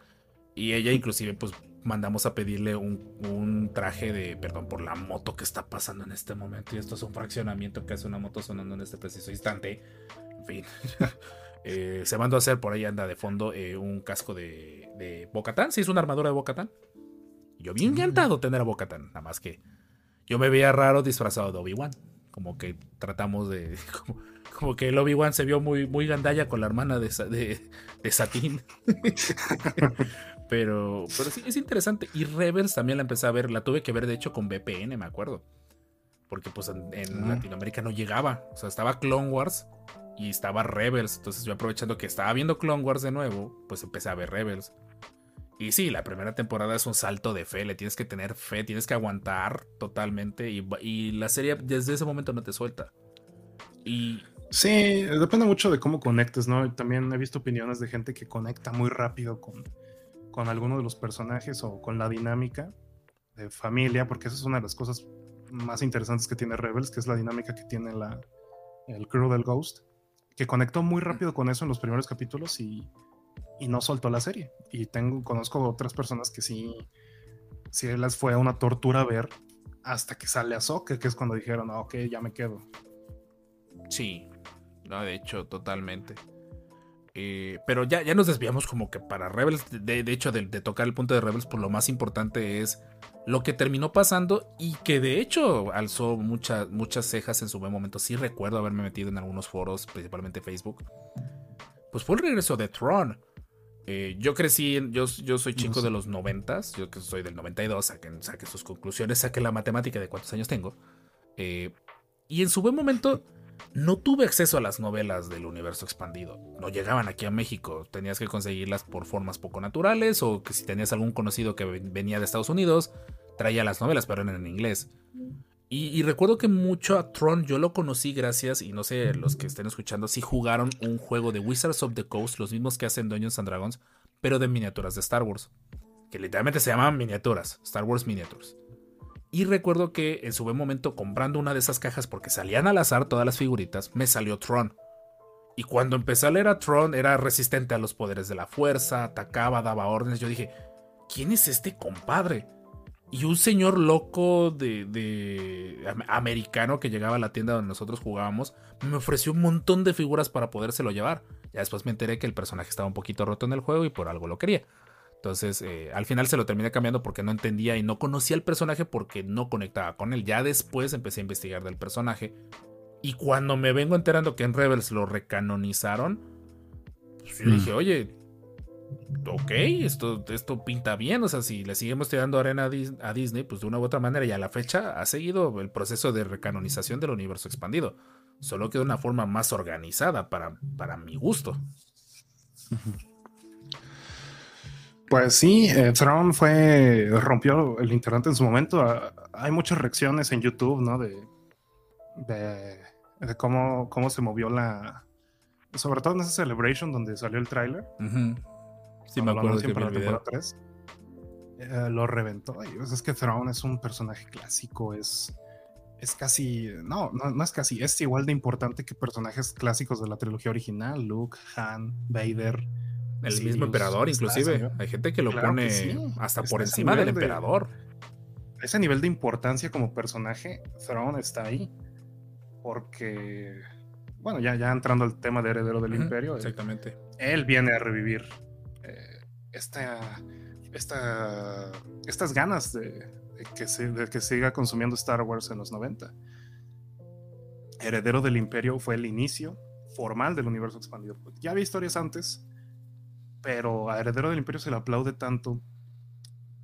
[SPEAKER 1] Y ella inclusive pues mandamos a pedirle un, un traje de, perdón por la moto que está pasando en este momento. Y esto es un fraccionamiento que hace una moto sonando en este preciso instante. En fin. Eh, se mandó a hacer, por ahí anda de fondo, eh, un casco de, de Bocatán. Sí, es una armadura de Bocatán. Yo bien encantado tener a Bocatán. Nada más que yo me veía raro disfrazado de Obi-Wan. Como que tratamos de... Como, como que el Obi-Wan se vio muy, muy gandalla con la hermana de, de, de Satín. pero, pero sí, es interesante. Y Rebels también la empecé a ver. La tuve que ver, de hecho, con VPN, me acuerdo. Porque pues en, en. Latinoamérica no llegaba. O sea, estaba Clone Wars y estaba Rebels. Entonces yo aprovechando que estaba viendo Clone Wars de nuevo, pues empecé a ver Rebels. Y sí, la primera temporada es un salto de fe, le tienes que tener fe, tienes que aguantar totalmente y, la serie desde ese momento no te suelta. Y
[SPEAKER 4] Sí, depende mucho de cómo conectes, ¿no? También he visto opiniones de gente que conecta muy rápido con, con alguno de los personajes o con la dinámica de familia, porque esa es una de las cosas más interesantes que tiene Rebels, que es la dinámica que tiene la, el crew del Ghost, que conectó muy rápido con eso en los primeros capítulos y, y no soltó la serie. Y tengo, conozco otras personas que sí, sí les fue una tortura ver hasta que sale Ahsoka, que es cuando dijeron, ah, ok, ya me quedo.
[SPEAKER 1] Sí, no, de hecho, totalmente. Eh, pero ya, ya nos desviamos como que para Rebels, de, de hecho, de, de tocar el punto de Rebels, pues lo más importante es lo que terminó pasando y que de hecho alzó muchas muchas cejas en su buen momento. Sí recuerdo haberme metido en algunos foros, principalmente Facebook. Pues fue el regreso de Tron. Eh, yo crecí, yo, yo soy chico
[SPEAKER 4] sé.
[SPEAKER 1] de los noventas, yo que soy del 92, saquen, saquen sus conclusiones, saquen la matemática de cuántos años tengo. Eh, y en su buen momento no tuve acceso a las novelas del universo expandido. No llegaban aquí a México. Tenías que conseguirlas por formas poco naturales o que si tenías algún conocido que ven- venía de Estados Unidos, traía las novelas, pero eran en inglés. Y, y recuerdo que mucho a Tron yo lo conocí gracias, y no sé, los que estén escuchando, si jugaron un juego de Wizards of the Coast, los mismos que hacen Dungeons and Dragons, pero de miniaturas de Star Wars. Que literalmente se llamaban miniaturas, Star Wars Miniatures. Y recuerdo que en su buen momento comprando una de esas cajas porque salían al azar todas las figuritas, me salió Tron. Y cuando empecé a leer a Tron era resistente a los poderes de la fuerza, atacaba, daba órdenes. Yo dije, ¿quién es este compadre? Y un señor loco de, de americano que llegaba a la tienda donde nosotros jugábamos me ofreció un montón de figuras para podérselo llevar. Ya después me enteré que el personaje estaba un poquito roto en el juego y por algo lo quería. Entonces, eh, al final se lo terminé cambiando porque no entendía y no conocía el personaje porque no conectaba con él. Ya después empecé a investigar del personaje. Y cuando me vengo enterando que en Rebels lo recanonizaron, pues yo dije, mm. oye, ok, esto, esto pinta bien. O sea, si le seguimos tirando arena a Disney, pues de una u otra manera, y a la fecha ha seguido el proceso de recanonización del universo expandido. Solo que de una forma más organizada para, para mi gusto.
[SPEAKER 4] Pues sí, eh, fue, rompió el internet en su momento. Ah, hay muchas reacciones en YouTube, ¿no? De, de, cómo, cómo se movió la... Sobre todo en esa celebration donde salió el tráiler.
[SPEAKER 1] Sí, me acuerdo que la temporada
[SPEAKER 4] 3. Eh, lo reventó. Y, pues, es que Thrawn es un personaje clásico, es, es casi, no, no, no, es casi, es igual de importante que personajes clásicos de la trilogía original, Luke, Han, Vader,
[SPEAKER 1] el mismo emperador, inclusive. Hay gente que lo pone hasta por encima del emperador.
[SPEAKER 4] ese nivel de importancia como personaje, Thrawn está ahí. Porque, bueno, ya, ya entrando al tema de heredero del imperio.
[SPEAKER 1] Eh, exactamente.
[SPEAKER 4] Él, viene a revivir eh, esta, esta, estas ganas de, que se, de que siga consumiendo Star Wars en los 90. Heredero del Imperio fue el inicio formal del universo expandido. Ya había historias antes, pero a Heredero del Imperio se le aplaude tanto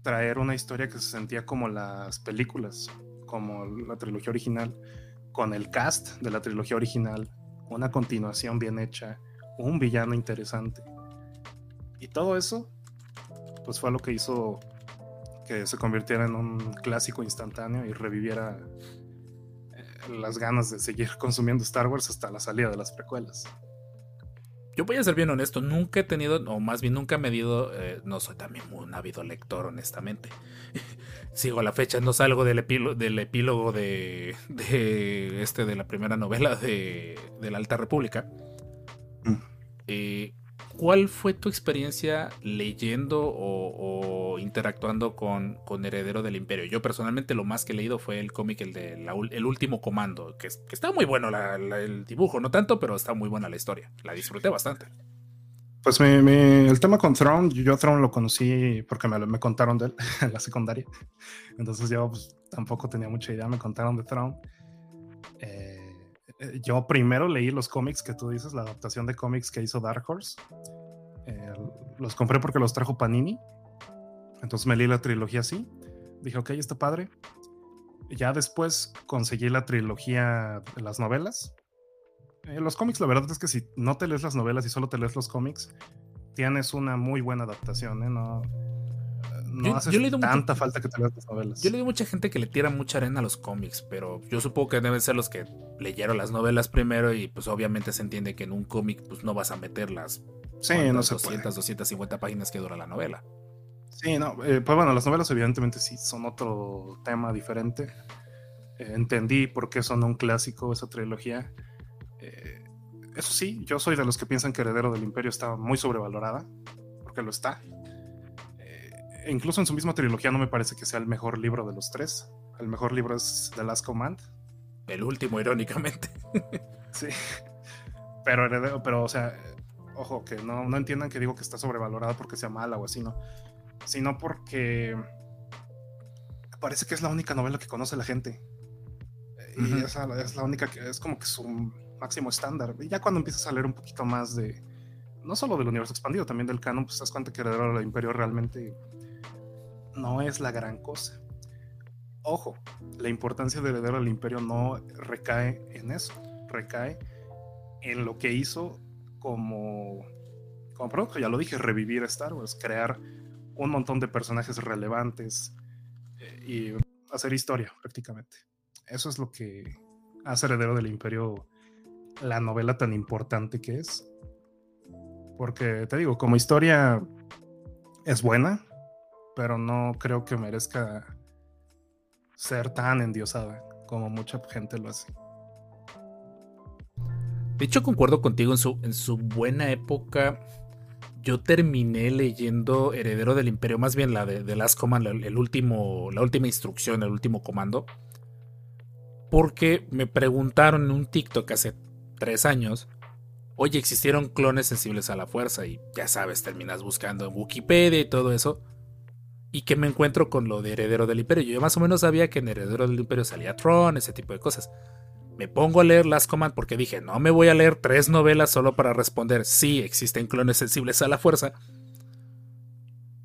[SPEAKER 4] traer una historia que se sentía como las películas, como la trilogía original, con el cast de la trilogía original, una continuación bien hecha, un villano interesante. Y todo eso, pues fue lo que hizo que se convirtiera en un clásico instantáneo y reviviera eh, las ganas de seguir consumiendo Star Wars hasta la salida de las precuelas
[SPEAKER 1] yo voy a ser bien honesto, nunca he tenido, o más bien nunca he medido, eh, no soy también un ávido lector, honestamente. Sigo a la fecha, no salgo del, epílogo, del epílogo de, de, este, de la primera novela de, de la Alta República. Mm. Eh, ¿Cuál fue tu experiencia leyendo o, interactuando con, con, Heredero del Imperio? Yo personalmente lo más que he leído fue el cómic, el de El Último Comando, que, está muy bueno el dibujo, no tanto, pero está muy buena la historia. La disfruté bastante.
[SPEAKER 4] Pues el tema con Throne, yo Throne lo conocí porque me, me contaron de él en la secundaria. Entonces yo pues, tampoco tenía mucha idea, me contaron de Throne. Eh, yo primero leí los cómics que tú dices, la adaptación de cómics que hizo Dark Horse. Eh, los compré porque los trajo Panini. Entonces me leí la trilogía así. Dije, ok, está padre. Ya después conseguí la trilogía de las novelas. Eh, los cómics, la verdad es que si no te lees las novelas y solo te lees los cómics, tienes una muy buena adaptación. ¿eh? No, no hace tanta falta que te leas las novelas.
[SPEAKER 1] Yo le digo mucha gente que le tira mucha arena a los cómics, pero yo supongo que deben ser los que leyeron las novelas primero y pues obviamente se entiende que en un cómic pues no vas a meter las
[SPEAKER 4] sí, no
[SPEAKER 1] 200, 250 páginas que dura la novela.
[SPEAKER 4] Sí, no, eh, pues bueno, las novelas evidentemente sí son otro tema diferente. Eh, entendí por qué son un clásico esa trilogía. Eh, eso sí, yo soy de los que piensan que Heredero del Imperio está muy sobrevalorada, porque lo está incluso en su misma trilogía no me parece que sea el mejor libro de los tres. El mejor libro es The Last Command.
[SPEAKER 1] El último, irónicamente.
[SPEAKER 4] sí. Pero, pero, o sea, ojo, que no, no entiendan que digo que está sobrevalorada porque sea mala o así, ¿no? Sino porque parece que es la única novela que conoce la gente. Y esa es la única que es como que su máximo estándar. Y ya cuando empiezas a leer un poquito más de, no solo del universo expandido, también del canon, pues te das cuenta que Heredero del Imperio realmente no es la gran cosa. Ojo, la importancia de heredero del imperio no recae en eso, recae en lo que hizo como, como producto, ya lo dije, revivir Star Wars, crear un montón de personajes relevantes eh, y hacer historia prácticamente. Eso es lo que hace heredero del imperio la novela tan importante que es. Porque te digo, como historia es buena, pero no creo que merezca ser tan endiosada como mucha gente lo hace.
[SPEAKER 1] De hecho, concuerdo contigo en su, en su buena época. Yo terminé leyendo Heredero del Imperio, más bien la de, de Last Command, último, la última instrucción, el último comando. Porque me preguntaron en un TikTok hace tres años, oye, existieron clones sensibles a la fuerza y ya sabes, terminas buscando en Wikipedia y todo eso. Y que me encuentro con lo de Heredero del Imperio. Yo más o menos sabía que en Heredero del Imperio salía Tron, ese tipo de cosas. Me pongo a leer Last Command porque dije, no me voy a leer tres novelas solo para responder, sí, existen clones sensibles a la fuerza.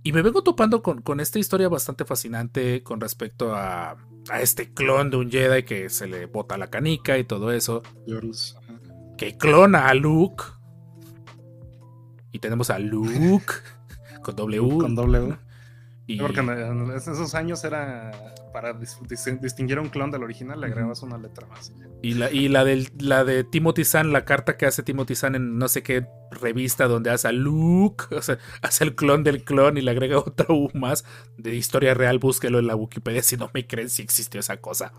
[SPEAKER 1] Y me vengo topando con, con esta historia bastante fascinante con respecto a, a, este clon de un Jedi que se le bota la canica y todo eso. Que clona a Luke. Y tenemos a Luke con W.
[SPEAKER 4] Con W.
[SPEAKER 1] Y...
[SPEAKER 4] Porque en, esos años era para dis dis distinguir a un clon del original, le agregabas una letra más.
[SPEAKER 1] Y la, y la, del, la de Timothy Zahn, la carta que hace Timothy Zahn en no sé qué revista donde hace a Luke, o sea, hace el clon del clon y le agrega otra U más de historia real, búsquelo en la Wikipedia si no me creen si existió esa cosa.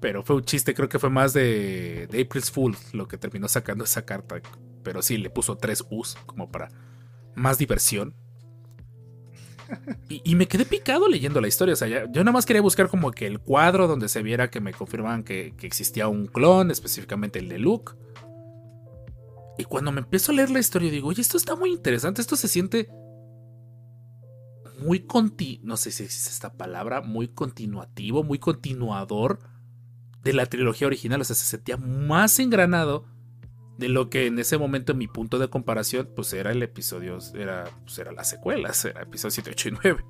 [SPEAKER 1] Pero fue un chiste, creo que fue más de, de April's Fool lo que terminó sacando esa carta. Pero sí, le puso tres U's como para más diversión. Y, me quedé picado leyendo la historia. O sea, ya, yo nada más quería buscar como que el cuadro donde se viera que me confirmaban que, que, existía un clon, específicamente el de Luke. Y cuando me empiezo a leer la historia, digo, oye, esto está muy interesante. Esto se siente muy conti. No sé si existe esta palabra, muy continuativo, muy continuador de la trilogía original. O sea, se sentía más engranado de lo que en ese momento en mi punto de comparación pues era el episodio era pues era las secuelas era episodio 7, 8 y 9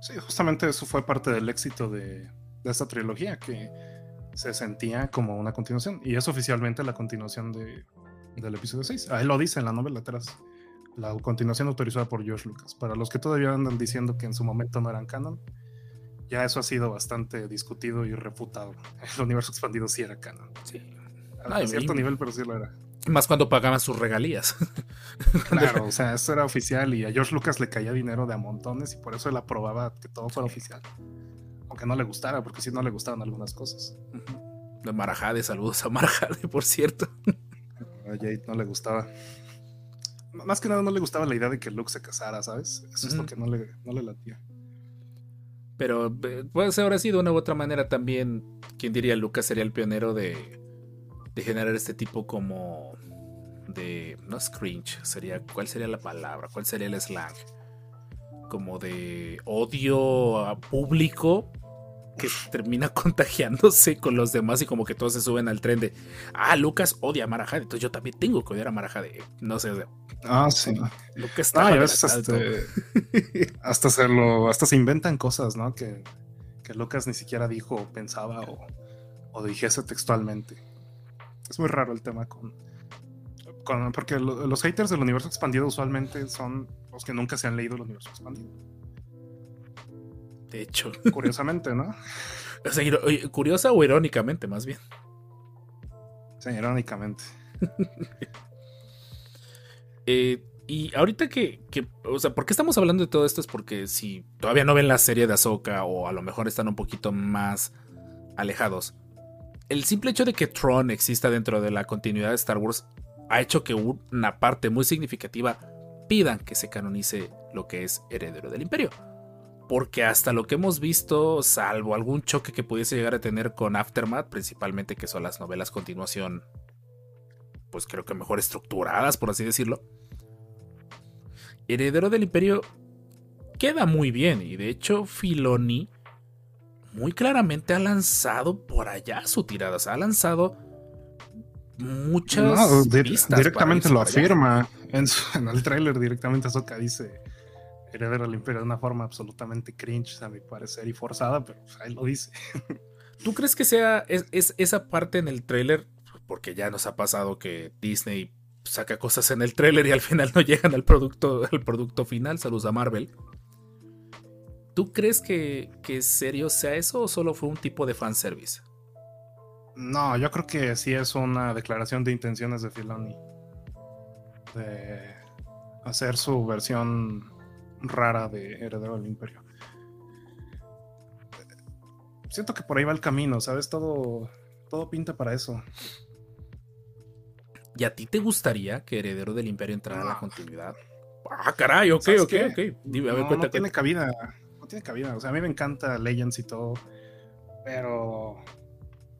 [SPEAKER 4] sí justamente eso fue parte del éxito de, de, esta trilogía que se sentía como una continuación y es oficialmente la continuación de, del episodio 6 ahí lo dice en la novela atrás la continuación autorizada por George Lucas. Para los que todavía andan diciendo que en su momento no eran canon ya eso ha sido bastante discutido y refutado. El universo expandido sí era canon.
[SPEAKER 1] Sí
[SPEAKER 4] a Ay, cierto nivel, pero sí lo era.
[SPEAKER 1] Más cuando pagaban sus regalías.
[SPEAKER 4] claro, o sea, eso era oficial y a George Lucas le caía dinero de a montones y por eso él aprobaba que todo fuera oficial. Aunque no le gustara, porque sí no le gustaban algunas cosas.
[SPEAKER 1] De Marajade, saludos a Marajade, por cierto.
[SPEAKER 4] A Jade no le gustaba. Más que nada no le gustaba la idea de que Luke se casara, ¿sabes? Eso uh -huh. es lo que no le, no le latía.
[SPEAKER 1] Pero puede ser ahora sí, de una u otra manera también, ¿quién diría? Lucas sería el pionero de, de generar este tipo como de no es cringe sería cuál sería la palabra cuál sería el slang como de odio público que termina contagiándose con los demás y como que todos se suben al tren de ah Lucas odia a Marajade entonces yo también tengo que odiar a Marajade no sé
[SPEAKER 4] ah sí.
[SPEAKER 1] Lucas
[SPEAKER 4] ah, a veces hasta, hasta se lo hasta se inventan cosas no que, que Lucas ni siquiera dijo o pensaba o, o dijese textualmente es muy raro el tema con, con, porque lo, los haters del universo expandido usualmente son los que nunca se han leído el universo expandido.
[SPEAKER 1] De hecho.
[SPEAKER 4] Curiosamente, ¿no?
[SPEAKER 1] O sea, curiosa o irónicamente, más bien.
[SPEAKER 4] Sí, irónicamente.
[SPEAKER 1] eh, y ahorita que, que, o sea, ¿por qué estamos hablando de todo esto? Es porque si todavía no ven la serie de Ahsoka o a lo mejor están un poquito más alejados, el simple hecho de que Tron exista dentro de la continuidad de Star Wars ha hecho que una parte muy significativa pidan que se canonice lo que es Heredero del Imperio. Porque hasta lo que hemos visto, salvo algún choque que pudiese llegar a tener con Aftermath, principalmente que son las novelas continuación, pues creo que mejor estructuradas, por así decirlo. Heredero del Imperio queda muy bien y de hecho Filoni muy claramente ha lanzado por allá su tirada. O sea, ha lanzado muchas.
[SPEAKER 4] No, di directamente lo afirma. En, su, en, el tráiler directamente Soka dice Heredero del Imperio de una forma absolutamente cringe, a mi parecer, y forzada, pero pues, ahí lo dice.
[SPEAKER 1] ¿Tú crees que sea es, es esa parte en el tráiler? Porque ya nos ha pasado que Disney saca cosas en el tráiler y al final no llegan al producto, al producto final. Saludos a Marvel. ¿Tú crees que, que serio sea eso o solo fue un tipo de fanservice?
[SPEAKER 4] No, yo creo que sí es una declaración de intenciones de Filoni. De hacer su versión rara de Heredero del Imperio. siento que por ahí va el camino, ¿sabes? Todo, todo pinta para eso.
[SPEAKER 1] ¿Y a ti te gustaría que Heredero del Imperio entrara a la
[SPEAKER 4] No.
[SPEAKER 1] continuidad? Ah, caray, ok,
[SPEAKER 4] ¿Sabes
[SPEAKER 1] ok,
[SPEAKER 4] qué?
[SPEAKER 1] ok. Dime, a ver,
[SPEAKER 4] no,
[SPEAKER 1] cuenta,
[SPEAKER 4] no tiene
[SPEAKER 1] cuenta.
[SPEAKER 4] cabida. No tiene cabida. O sea, a mí me encanta Legends y todo. Pero.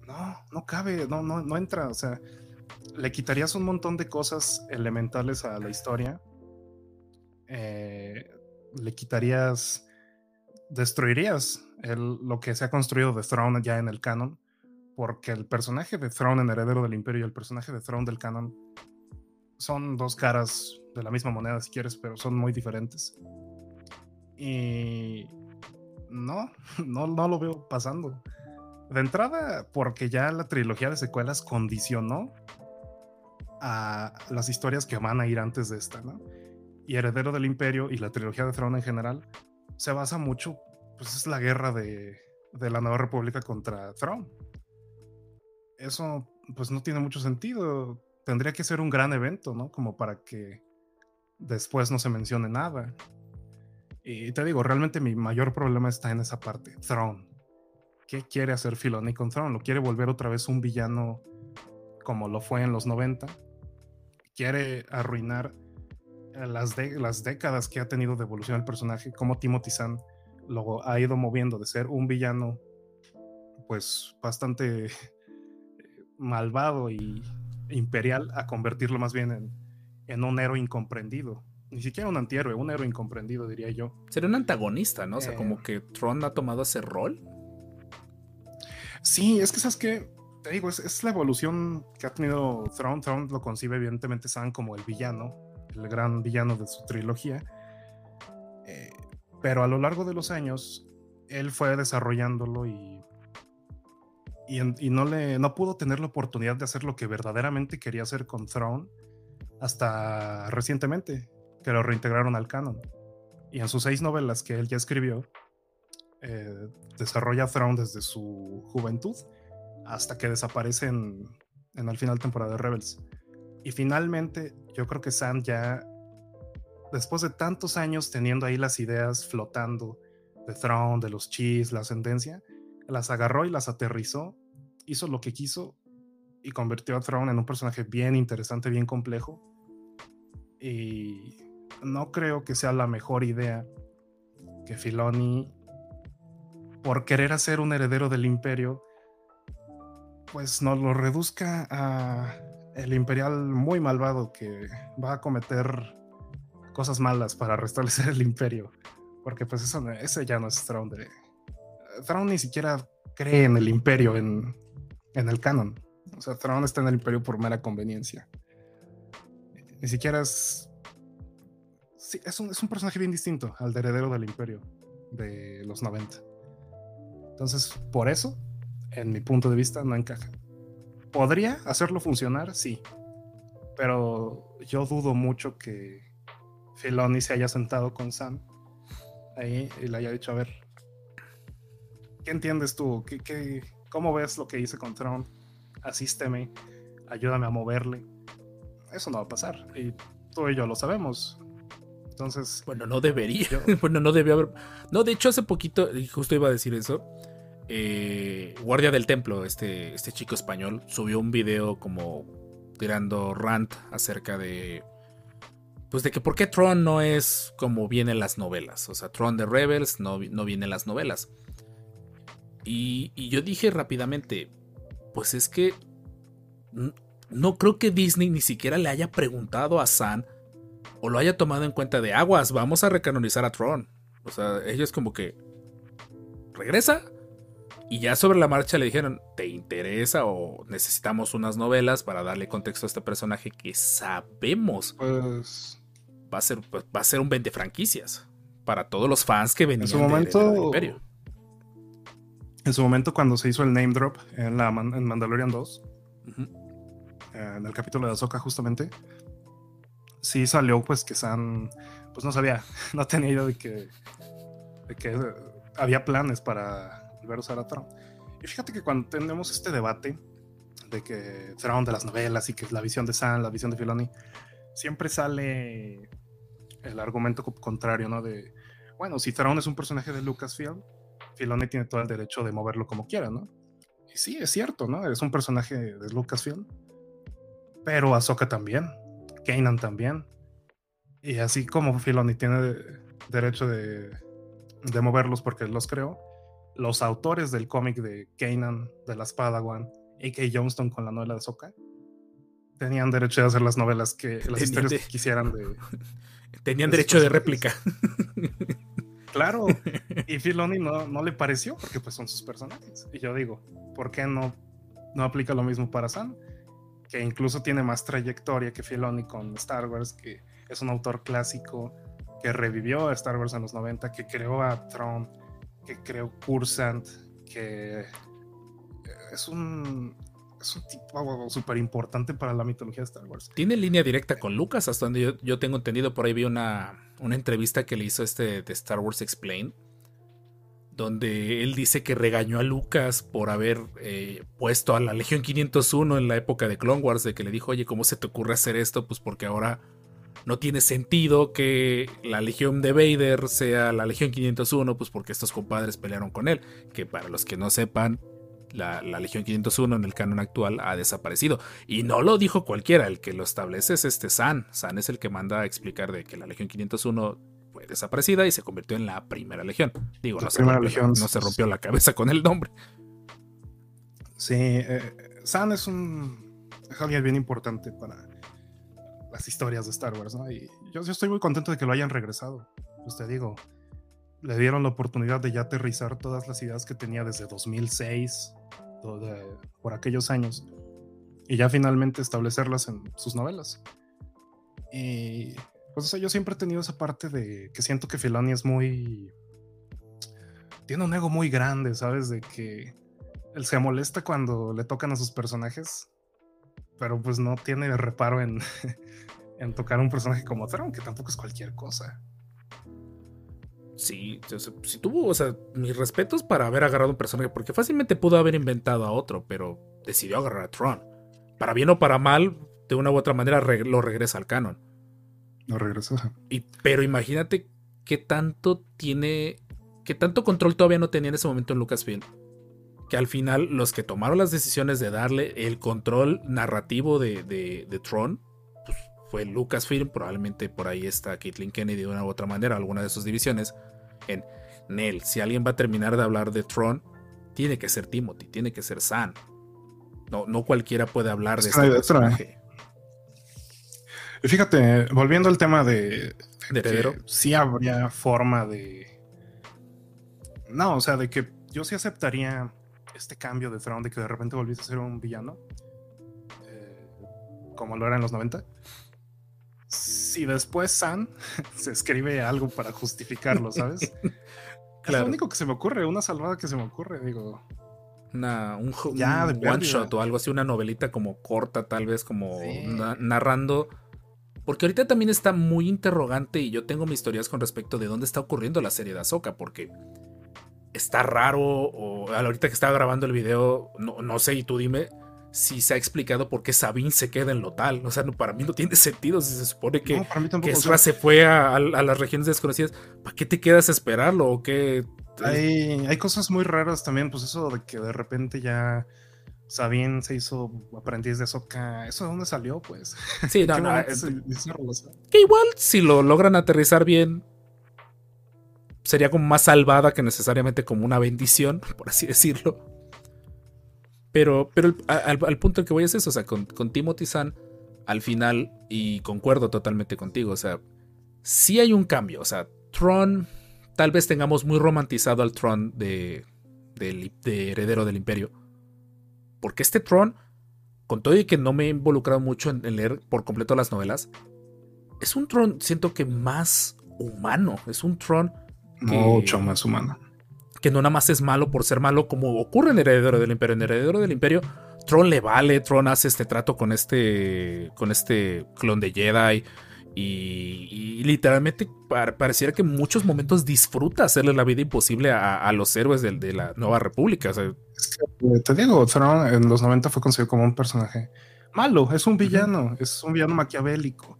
[SPEAKER 4] No, no cabe. No, no, no entra. O sea, le quitarías un montón de cosas elementales a la historia. Eh, le quitarías. Destruirías lo que se ha construido de Throne ya en el canon. Porque el personaje de Throne en Heredero del Imperio y el personaje de Throne del canon son dos caras de la misma moneda, si quieres, pero son muy diferentes. Y no, no, no lo veo pasando. De entrada, porque ya la trilogía de secuelas condicionó a las historias que van a ir antes de esta, ¿no? Y Heredero del Imperio y la trilogía de Throne en general se basa mucho, pues es la guerra de, de la Nueva República contra Throne. Eso, pues no tiene mucho sentido. Tendría que ser un gran evento, ¿no? Como para que después no se mencione nada. Y te digo, realmente mi mayor problema está en esa parte, Throne. ¿Qué quiere hacer Filoni con Throne? ¿Lo quiere volver otra vez un villano como lo fue en los 90? ¿Quiere arruinar eh, las, las décadas que ha tenido de evolución el personaje? Como Timothy Zahn lo ha ido moviendo de ser un villano pues bastante malvado y imperial a convertirlo más bien en, en un héroe incomprendido. Ni siquiera un antihéroe, un héroe incomprendido, diría yo.
[SPEAKER 1] Sería un antagonista, ¿no? O sea,
[SPEAKER 4] Eh.
[SPEAKER 1] como que Tron ha tomado ese rol.
[SPEAKER 4] Sí, es que sabes que te digo, es, es la evolución que ha tenido Throne. Throne lo concibe evidentemente Sam como el villano, el gran villano de su trilogía. Eh, pero a lo largo de los años, él fue desarrollándolo y, y no, le, no pudo tener la oportunidad de hacer lo que verdaderamente quería hacer con Throne hasta recientemente, que lo reintegraron al canon. Y en sus seis novelas que él ya escribió, eh, desarrolla Thrawn desde su juventud hasta que desaparece en, la final temporada de Rebels. Y finalmente, yo creo que Sam ya, después de tantos años teniendo ahí las ideas flotando de Thrawn, de los Chis, la ascendencia, las agarró y las aterrizó, hizo lo que quiso y convirtió a Thrawn en un personaje bien interesante, bien complejo. Y no creo que sea la mejor idea que Filoni por querer hacer un heredero del imperio, pues nos lo reduzca a el imperial muy malvado que va a cometer cosas malas para restablecer el imperio. Porque pues eso, ese ya no es Thrawn de... Thrawn ni siquiera cree en el imperio en, en el canon. O sea, Thrawn está en el imperio por mera conveniencia. Ni siquiera es... Es un, es un personaje bien distinto al de heredero del imperio de los 90. Entonces, por eso, en mi punto de vista, no encaja. ¿Podría hacerlo funcionar? Sí. Pero yo dudo mucho que Filoni se haya sentado con Sam ahí y le haya dicho, a ver, ¿qué entiendes tú? ¿Qué, qué, cómo ves lo que hice con Tron? Asísteme, ayúdame a moverle. Eso no va a pasar. Y tú y yo lo sabemos. Entonces,
[SPEAKER 1] Bueno, no debería.
[SPEAKER 4] Yo-
[SPEAKER 1] bueno, no debe haber. No, de hecho, hace poquito, justo iba a decir eso. eh, Guardia del Templo, este, este chico español, subió un video como tirando rant acerca de. Pues de que por qué Tron no es como viene en las novelas. O sea, Tron de Rebels no, no viene en las novelas. Y, y yo dije rápidamente: Pues es que. No creo que Disney ni siquiera le haya preguntado a San o lo haya tomado en cuenta de aguas, vamos a recanonizar a Tron. O sea, ellos como que regresa y ya sobre la marcha le dijeron, ¿te interesa o necesitamos unas novelas para darle contexto a este personaje que sabemos
[SPEAKER 4] pues
[SPEAKER 1] va a ser pues, va a ser un 20 franquicias para todos los fans que venían
[SPEAKER 4] su
[SPEAKER 1] de
[SPEAKER 4] momento-
[SPEAKER 1] del Imperio.
[SPEAKER 4] en su momento cuando se hizo el name drop en, la, en Mandalorian 2,
[SPEAKER 1] Ujú.
[SPEAKER 4] eh, en el capítulo de Ahsoka justamente, sí salió pues que Sam, pues no sabía, no tenía idea de que, de que había planes para volver a usar a Thrawn. Y fíjate que cuando tenemos este debate de que Thrawn de las novelas y que la visión de Sam, la visión de Filoni, siempre sale el argumento co- contrario, ¿no? De, bueno, si Thrawn es un personaje de Lucasfilm, Filoni tiene todo el derecho de moverlo como quiera, ¿no? Y sí, es cierto, ¿no? Es un personaje de Lucasfilm. Pero Ahsoka también. Kanan también. Y así como Filoni tiene derecho de, de moverlos porque los creó, los autores del cómic de Kanan, de las Padawan, A.K. Johnston con la novela de Ahsoka, tenían derecho de hacer las novelas que las historias que quisieran de.
[SPEAKER 1] Tenían derecho de réplica.
[SPEAKER 4] Claro. Y Filoni no, no le pareció porque pues son sus personajes. Y yo digo, ¿por qué no, no aplica lo mismo para Sam? Que incluso tiene más trayectoria que Filoni con Star Wars, que es un autor clásico que revivió a Star Wars en los 90, que creó a Tron, que creó Cursant, que es un, es un tipo súper importante para la mitología de Star Wars.
[SPEAKER 1] Tiene línea directa con Lucas, hasta donde yo, tengo entendido. Por ahí vi una, una, entrevista que le hizo este de Star Wars Explained, donde él dice que regañó a Lucas por haber eh, puesto a la Legión 501 en la época de Clone Wars, de que le dijo, oye, ¿cómo se te ocurre hacer esto? Pues porque ahora no tiene sentido que la Legión de Vader sea la Legión 501, pues porque estos compadres pelearon con él, que para los que no sepan, la, Legión 501 en el canon actual ha desaparecido. Y no lo dijo cualquiera, el que lo establece es este San. San es el que manda a explicar de que la Legión 501 fue desaparecida y se convirtió en la primera legión. Digo, no se, rompió, no se, rompió, la cabeza con el nombre.
[SPEAKER 4] Sí, eh, San es un es alguien bien importante para las historias de Star Wars, ¿no? Y yo, yo estoy muy contento de que lo hayan regresado. Pues te digo, le dieron la oportunidad de ya aterrizar todas las ideas que tenía desde 2006, por aquellos años, y ya finalmente establecerlas en sus novelas. Y pues yo siempre he tenido esa parte de que siento que Filoni es muy... Tiene un ego muy grande, ¿sabes? De que él se molesta cuando le tocan a sus personajes, pero pues no tiene reparo en, en tocar un personaje como Tron, que tampoco es cualquier cosa.
[SPEAKER 1] Sí, si tuvo, o sea, mis respetos para haber agarrado un personaje, porque fácilmente pudo haber inventado a otro, pero decidió agarrar a Tron. Para bien o para mal, de una u otra manera lo regresa al canon.
[SPEAKER 4] Lo regresa.
[SPEAKER 1] Y, pero imagínate qué tanto tiene, qué tanto control todavía no tenía en ese momento en Lucasfilm. Que al final los que tomaron las decisiones de darle el control narrativo de, de, de Tron fue Lucasfilm, probablemente por ahí está Caitlin Kennedy de una u otra manera, alguna de sus divisiones, en Nel, si alguien va a terminar de hablar de Tron, tiene que ser Timothy, tiene que ser San. No, no cualquiera puede hablar de este personaje.
[SPEAKER 4] Fíjate, volviendo al tema de, ¿De sí habría forma de. No, o sea, de que yo sí aceptaría este cambio de Tron, de que de repente volviese a ser un villano, eh, como lo era en los 90 si después San se escribe algo para justificarlo, ¿sabes? Es lo único que se me ocurre, una salvada que se me ocurre, digo.
[SPEAKER 1] Una, un, one shot o algo así, una novelita como corta, tal vez, como narrando. Porque ahorita también está muy interrogante y yo tengo mis teorías con respecto de dónde está ocurriendo la serie de Ahsoka, porque está raro, o ahorita que estaba grabando el video, no, no sé, y tú dime, si se ha explicado por qué Sabine se queda en lo tal. O sea, para mí no tiene sentido. Si se supone que, no, se fue a, las regiones desconocidas, ¿para qué te quedas a esperarlo? ¿O qué?
[SPEAKER 4] Hay, hay cosas muy raras también, pues eso de que de repente ya Sabine se hizo aprendiz de Soca. ¿Eso de dónde salió? Pues.
[SPEAKER 1] Sí, no, no. que igual, si lo logran aterrizar bien, sería como más salvada que necesariamente como una bendición, por así decirlo. Pero, pero al, punto al que voy es eso, o sea, con, Timothy San, al final, y concuerdo totalmente contigo, o sea, sí hay un cambio, o sea, Tron, tal vez tengamos muy romantizado al Tron de, de, heredero del imperio, porque este Tron, con todo y que no me he involucrado mucho en, leer por completo las novelas, es un Tron, siento que más humano, es un Tron...
[SPEAKER 4] Mucho más humano
[SPEAKER 1] que no nada más es malo por ser malo, como ocurre en Heredero del Imperio. En Heredero del Imperio, Tron le vale, Tron hace este trato con este, con este clon de Jedi. Y, literalmente pareciera que en muchos momentos disfruta hacerle la vida imposible a, los héroes de, la Nueva República.
[SPEAKER 4] Eh, te digo, Tron en los 90 fue conocido como un personaje malo, es un villano, es un villano maquiavélico.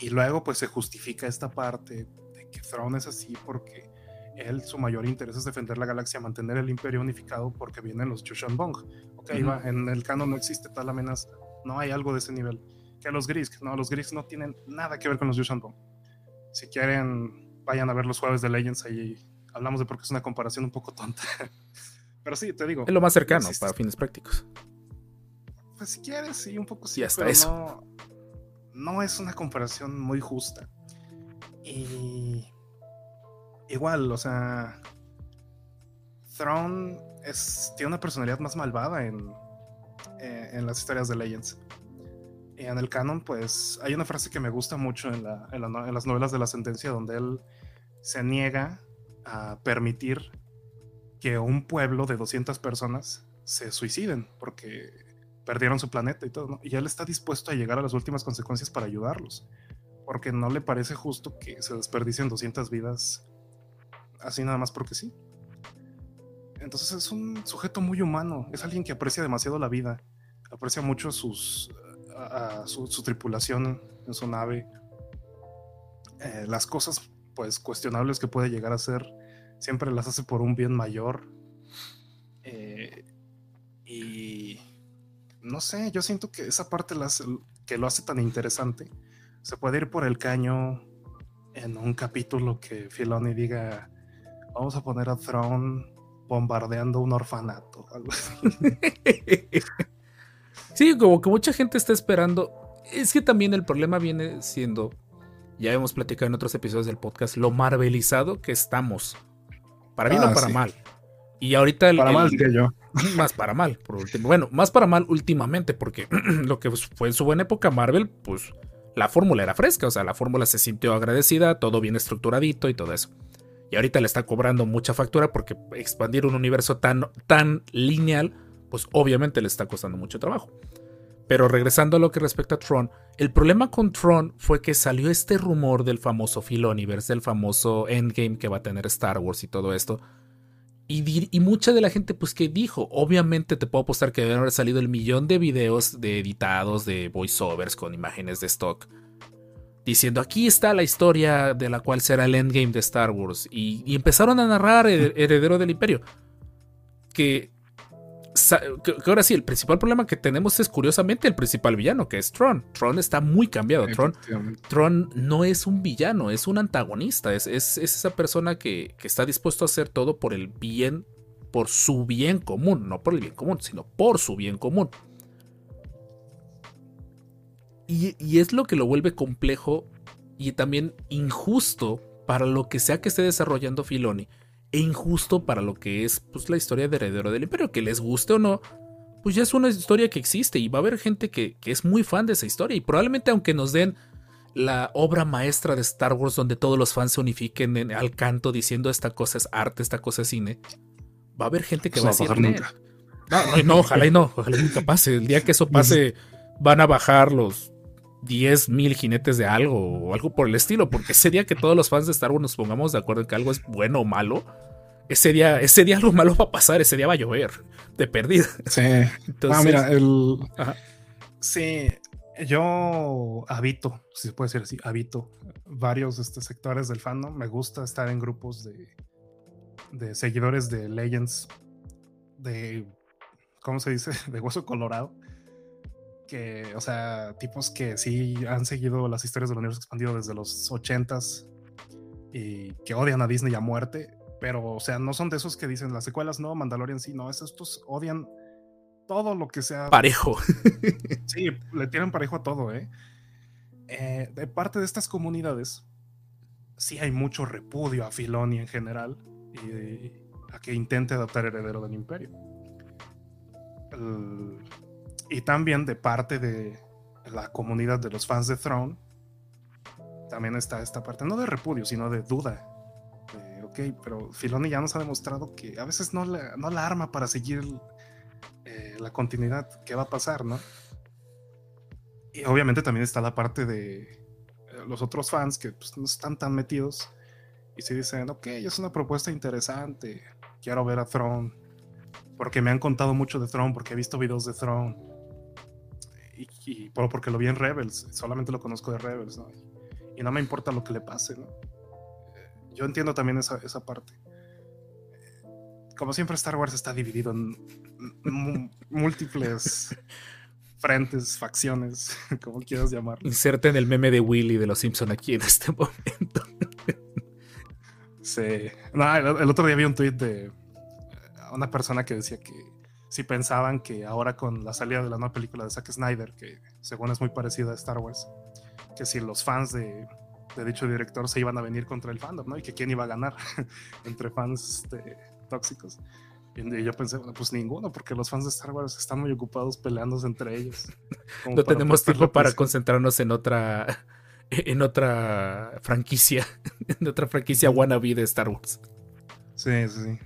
[SPEAKER 4] Y luego pues se justifica esta parte de que Tron es así porque él, su mayor interés es defender la galaxia, mantener el imperio unificado porque vienen los Bong. Ok,
[SPEAKER 1] Ujú.
[SPEAKER 4] va, en el canon no existe tal amenaza, no hay algo de ese nivel. Que los Grisk, no, los Grisk no tienen nada que ver con los Bong. Si quieren, vayan a ver los jueves de Legends, ahí hablamos de porque es una comparación un poco tonta. Pero sí, te digo,
[SPEAKER 1] Es lo más cercano
[SPEAKER 4] existe-
[SPEAKER 1] para fines prácticos.
[SPEAKER 4] pues si quieres, sí, un poco sí,
[SPEAKER 1] Y hasta
[SPEAKER 4] pero
[SPEAKER 1] eso.
[SPEAKER 4] No, no es una comparación muy justa. Y igual, o sea, Thrawn es, tiene una personalidad más malvada en, eh, en las historias de Legends. Y en el canon, pues, hay una frase que me gusta mucho en, la- en la en las novelas de la sentencia, donde él se niega a permitir que un pueblo de 200 personas se suiciden porque perdieron su planeta y todo, ¿no? Y él está dispuesto a llegar a las últimas consecuencias para ayudarlos, porque no le parece justo que se desperdicien 200 vidas así nada más porque sí. Entonces es un sujeto muy humano, es alguien que aprecia demasiado la vida, aprecia mucho sus, a- su, tripulación en su nave, Eh, las cosas pues cuestionables que puede llegar a hacer, siempre las hace por un bien mayor. Eh, y no sé, yo siento que esa parte la hace- que lo hace tan interesante. Se puede ir por el caño en un capítulo que Filoni diga, vamos a poner a Thrawn bombardeando un orfanato.
[SPEAKER 1] Sí, como que mucha gente está esperando. Es que también el problema viene siendo, ya hemos platicado en otros episodios del podcast, lo marvelizado que estamos. Para bien
[SPEAKER 4] Ah,
[SPEAKER 1] o para
[SPEAKER 4] sí.
[SPEAKER 1] mal. Y ahorita el,
[SPEAKER 4] Para
[SPEAKER 1] el-
[SPEAKER 4] mal, diría yo.
[SPEAKER 1] más para mal, por último. Bueno, más para mal últimamente, porque lo que fue en su buena época Marvel, pues la fórmula era fresca, o sea, la fórmula se sintió agradecida, todo bien estructuradito y todo eso. Y ahorita le está cobrando mucha factura porque expandir un universo tan, tan lineal, pues obviamente le está costando mucho trabajo. Pero regresando a lo que respecta a Tron, el problema con Tron fue que salió este rumor del famoso Filoniverse, del famoso Endgame que va a tener Star Wars y todo esto. Y, mucha de la gente, pues, que dijo, obviamente te puedo apostar que deben haber salido el millón de videos de editados, de voiceovers con imágenes de stock, diciendo, aquí está la historia de la cual será el endgame de Star Wars. Y, y empezaron a narrar Her- Heredero del Imperio. Que, que, que ahora sí, el principal problema que tenemos es curiosamente el principal villano, que es Tron. Tron está muy cambiado. Tron. Tron no es un villano, es un antagonista, es, es- es esa persona que, que está dispuesto a hacer todo por el bien, por su bien común, no por el bien común, sino por su bien común. Y, y es lo que lo vuelve complejo y también injusto para lo que sea que esté desarrollando Filoni, e injusto para lo que es pues, la historia de Heredero del Imperio, que les guste o no, pues ya es una historia que existe y va a haber gente que, que es muy fan de esa historia y probablemente aunque nos den la obra maestra de Star Wars donde todos los fans se unifiquen en- al canto diciendo esta cosa es arte, esta cosa es cine, va a haber gente que
[SPEAKER 4] Eso
[SPEAKER 1] va a decir no, no, ojalá y no, ojalá y nunca pase. El día que eso pase, van a bajar los 10 mil jinetes de algo o algo por el estilo, porque ese día que todos los fans de Star Wars nos pongamos de acuerdo en que algo es bueno o malo, ese día, ese día algo malo va a pasar, ese día va a llover, de perdida.
[SPEAKER 4] Sí.
[SPEAKER 1] Entonces,
[SPEAKER 4] ah, mira, el.
[SPEAKER 1] Ajá.
[SPEAKER 4] Sí, yo habito, si se puede decir así, habito varios este, sectores del fandom. Me gusta estar en grupos de, de seguidores de Legends, de. ¿Cómo se dice? De hueso colorado. Que, o sea, tipos que sí han seguido las historias del universo expandido desde los 80s y que odian a Disney a muerte. Pero, o sea, no son de esos que dicen las secuelas no, Mandalorian sí, no, es estos odian todo lo que sea
[SPEAKER 1] parejo.
[SPEAKER 4] Sí, le tiran parejo a todo, ¿eh? Eh, De parte de estas comunidades, sí hay mucho repudio a Filoni en general y a que intente adaptar Heredero del Imperio. El- y también de parte de la comunidad de los fans de Throne, también está esta parte, no de repudio, sino de duda. De, ok, pero Filoni ya nos ha demostrado que a veces no la, no la arma para seguir eh, la continuidad. ¿Qué va a pasar, no? Y obviamente también está la parte de eh, los otros fans que pues, no están tan metidos y se dicen, ok, es una propuesta interesante, quiero ver a Throne, porque me han contado mucho de Throne, porque he visto videos de Throne, y, y por- porque lo vi en Rebels, solamente lo conozco de Rebels, ¿no? Y no me importa lo que le pase, ¿no? Eh, Yo entiendo también esa, esa parte. como siempre Star Wars está dividido en múltiples frentes, facciones, como quieras llamarlo.
[SPEAKER 1] Inserten el meme de Willy de los Simpson aquí en este momento.
[SPEAKER 4] Sí. No, el, el otro día vi un tweet de eh, una persona que decía que si pensaban que ahora con la salida de la nueva película de Zack Snyder, que según es muy parecida a Star Wars, que si los fans de, de dicho director se iban a venir contra el fandom, ¿no? Y que quién iba a ganar entre fans este, tóxicos. Y yo pensé, bueno, pues ninguno, porque los fans de Star Wars están muy ocupados peleándose entre ellos.
[SPEAKER 1] No tenemos tiempo para concentrarnos en otra. En otra franquicia. En otra franquicia wannabe de Star Wars.
[SPEAKER 4] Sí, sí, sí.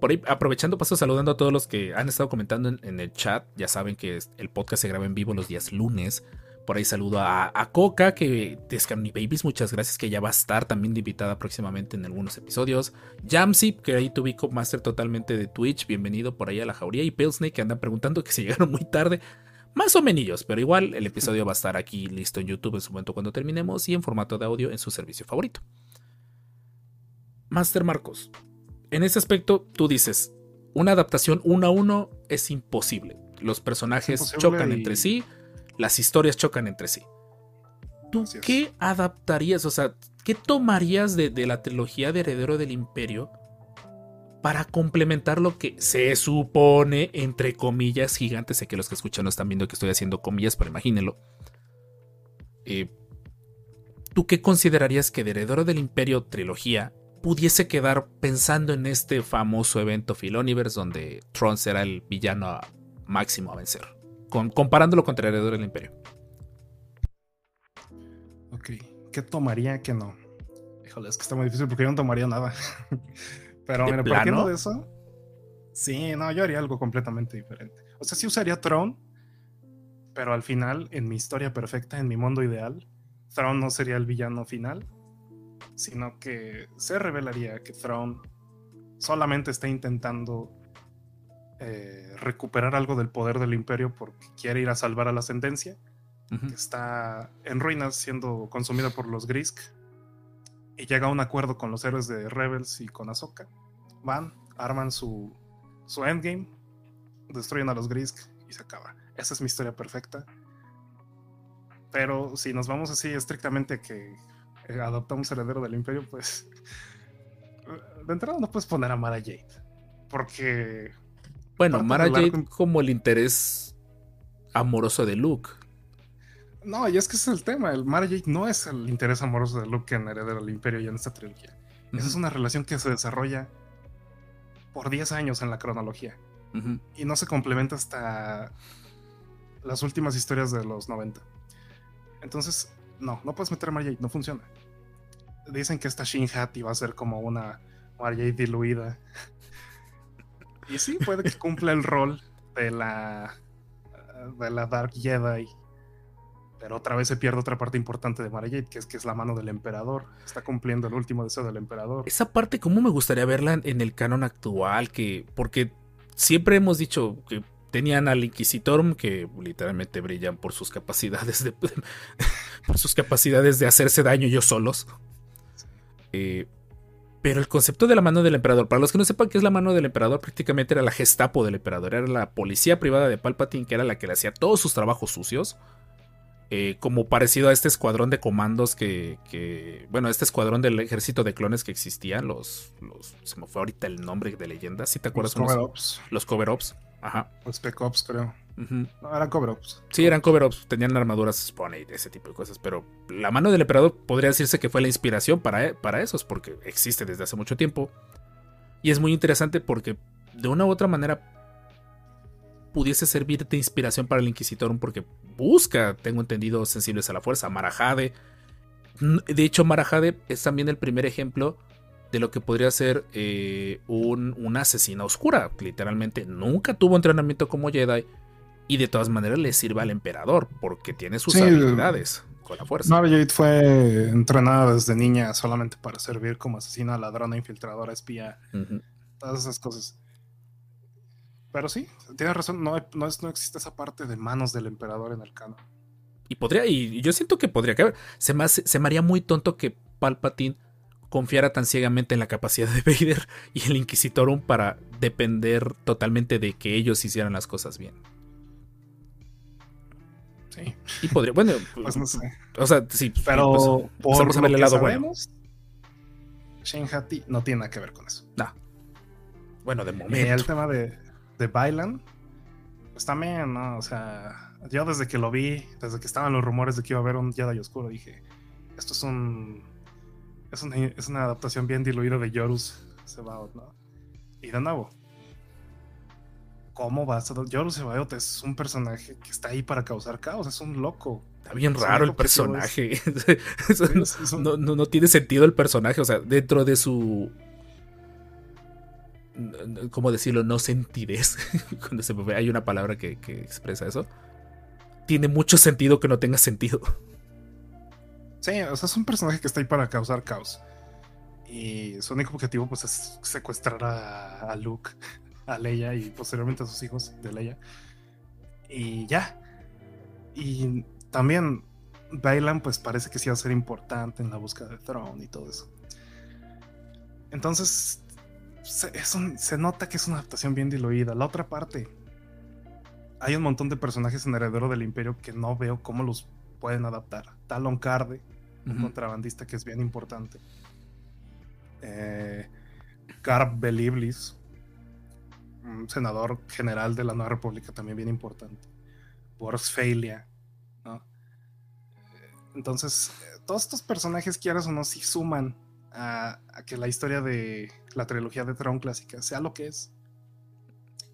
[SPEAKER 1] Por ahí, aprovechando, paso saludando a todos los que han estado comentando en, el chat. Ya saben que el podcast se graba en vivo los días lunes. Por ahí saludo a, Coca, que de Scarny Babies, muchas gracias, que ya va a estar también invitada próximamente en algunos episodios. Jamsip, que ahí tuve Master totalmente de Twitch, bienvenido por ahí a la jauría. Y Pilsney, que andan preguntando que se llegaron muy tarde. Más o menos, pero igual el episodio va a estar aquí listo en YouTube en su momento cuando terminemos y en formato de audio en su servicio favorito. Master Marcos, en ese aspecto tú dices, una adaptación uno a uno es imposible. Los personajes
[SPEAKER 4] imposible
[SPEAKER 1] chocan
[SPEAKER 4] y-
[SPEAKER 1] entre sí, las historias chocan entre sí. ¿Tú qué adaptarías? O sea, ¿qué tomarías de, de la trilogía de Heredero del Imperio para complementar lo que se supone, entre comillas, gigantes? Sé que los que escuchan no están viendo que estoy haciendo comillas, pero imagínenlo. Eh, ¿Tú qué considerarías que de Heredero del Imperio trilogía pudiese quedar pensando en este famoso evento Filoniverse donde Tron será el villano máximo a vencer? Con- comparándolo contra Heredero del Imperio.
[SPEAKER 4] Ok, ¿qué tomaría que no? Híjole, es que está muy difícil porque yo no tomaría nada. Pero
[SPEAKER 1] ¿De
[SPEAKER 4] mira, partiendo de eso, sí, no, yo haría algo completamente diferente. O sea, sí usaría Throne, pero al final, en mi historia perfecta, en mi mundo ideal, Throne no sería el villano final, sino que se revelaría que Throne solamente está intentando eh, recuperar algo del poder del imperio porque quiere ir a salvar a la ascendencia que está en ruinas siendo consumida por los Grisk y llega a un acuerdo con los héroes de Rebels y con Ahsoka. Van, arman su, su endgame, destruyen a los Grisk y se acaba. Esa es mi historia perfecta. Pero si nos vamos así estrictamente que adoptamos heredero del imperio, pues de entrada no puedes poner a Mara Jade. Porque
[SPEAKER 1] Bueno, Mara Jade como el interés amoroso de Luke.
[SPEAKER 4] No, y es que ese es el tema. El Mara Jade no es el interés amoroso de Luke en Heredero del Imperio y en esta trilogía. Esa es una relación que se desarrolla por 10 años en la cronología. Y no se complementa hasta las últimas historias de los 90. Entonces, no, no puedes meter a Mara Jade, no funciona. Dicen que esta Shin Hat iba a ser como una Jade diluida. Y sí, puede que cumpla el rol de la, de la Dark Jedi. Pero otra vez se pierde otra parte importante de Mara Jade, que es que es la mano del emperador. Está cumpliendo el último deseo del emperador.
[SPEAKER 1] Esa parte, ¿cómo me gustaría verla en- en el canon actual? Que, porque siempre hemos dicho que tenían al Inquisitorum, que literalmente brillan por sus capacidades de. por sus capacidades de hacerse daño ellos solos. Eh, pero el concepto de la mano del emperador, para los que no sepan qué es la mano del emperador, prácticamente era la gestapo del emperador, era la policía privada de Palpatine, que era la que le hacía todos sus trabajos sucios. Eh, como parecido a este escuadrón de comandos que, que- bueno, este escuadrón del ejército de clones que existían, los, los se me fue ahorita el nombre de leyenda, si te acuerdas?
[SPEAKER 4] Los
[SPEAKER 1] Unos-
[SPEAKER 4] Cover Ops.
[SPEAKER 1] los cover ops, ajá.
[SPEAKER 4] Los Spec Ops, creo. No, eran Cover Ops.
[SPEAKER 1] Sí, eran cover ups, tenían armaduras Spawn y ese tipo de cosas, pero la mano del emperador podría decirse que fue la inspiración para, para esos, porque existe desde hace mucho tiempo. Y es muy interesante porque de una u otra manera pudiese servir de inspiración para el Inquisitor, porque busca, tengo entendido, sensibles a la fuerza. Marajade. De hecho, Marajade es también el primer ejemplo de lo que podría ser eh, un, una asesina oscura. Literalmente nunca tuvo entrenamiento como Jedi y de todas maneras le sirve al emperador porque tiene sus
[SPEAKER 4] Sí,
[SPEAKER 1] habilidades con la fuerza.
[SPEAKER 4] Mara Jade fue entrenada desde niña solamente para servir como asesina, ladrona, infiltradora, espía, todas esas cosas. Pero sí, tienes razón, no, hay- no, es- no existe esa parte de manos del emperador en el canon.
[SPEAKER 1] Y podría, y yo siento que podría caber. Se me, hace- se me haría muy tonto que Palpatine confiara tan ciegamente en la capacidad de Vader y el Inquisitorum para depender totalmente de que ellos hicieran las cosas bien.
[SPEAKER 4] Sí.
[SPEAKER 1] Y podría, bueno,
[SPEAKER 4] Pues no sé.
[SPEAKER 1] o sea, sí,
[SPEAKER 4] Pero
[SPEAKER 1] pues,
[SPEAKER 4] por lo
[SPEAKER 1] el lado bueno.
[SPEAKER 4] sabemos, Shinhati no tiene nada que ver con eso.
[SPEAKER 1] Bueno, de
[SPEAKER 4] Y el
[SPEAKER 1] momento.
[SPEAKER 4] tema de, de Bailan, pues también, ¿no? O sea, yo desde que lo vi, desde que estaban los rumores de que iba a haber un Jedi Oscuro, dije, esto es un... Es una, es una adaptación bien diluida de Yorus Sebaot, ¿no? Y de nuevo, ¿cómo va a? Yorus Sebaot es un personaje que está ahí para causar caos, es un loco.
[SPEAKER 1] Está bien raro el personaje. No, tiene sentido el personaje. O sea, dentro de su. ¿Cómo decirlo? No sentidez. Cuando se me ve- hay una palabra que, que expresa eso. Tiene mucho sentido que no tenga sentido.
[SPEAKER 4] Sí, o sea, es un personaje que está ahí para causar caos. Y su único objetivo, pues, es secuestrar a, Luke, a Leia y posteriormente a sus hijos de Leia. Y ya. Y también Bailan, pues, parece que sí va a ser importante en la búsqueda de Throne y todo eso. Entonces, se, se nota que es una adaptación bien diluida. La otra parte, hay un montón de personajes en Heredero del Imperio que no veo cómo los pueden adaptar. Talon Carde, un contrabandista que es bien importante. Eh, Garb Beliblis, un senador general de la Nueva República también bien importante. Boris Feilia, ¿no? Eh, Entonces, eh, todos estos personajes, quieras o no, sí suman a, a que la historia de la trilogía de Tron clásica sea lo que es.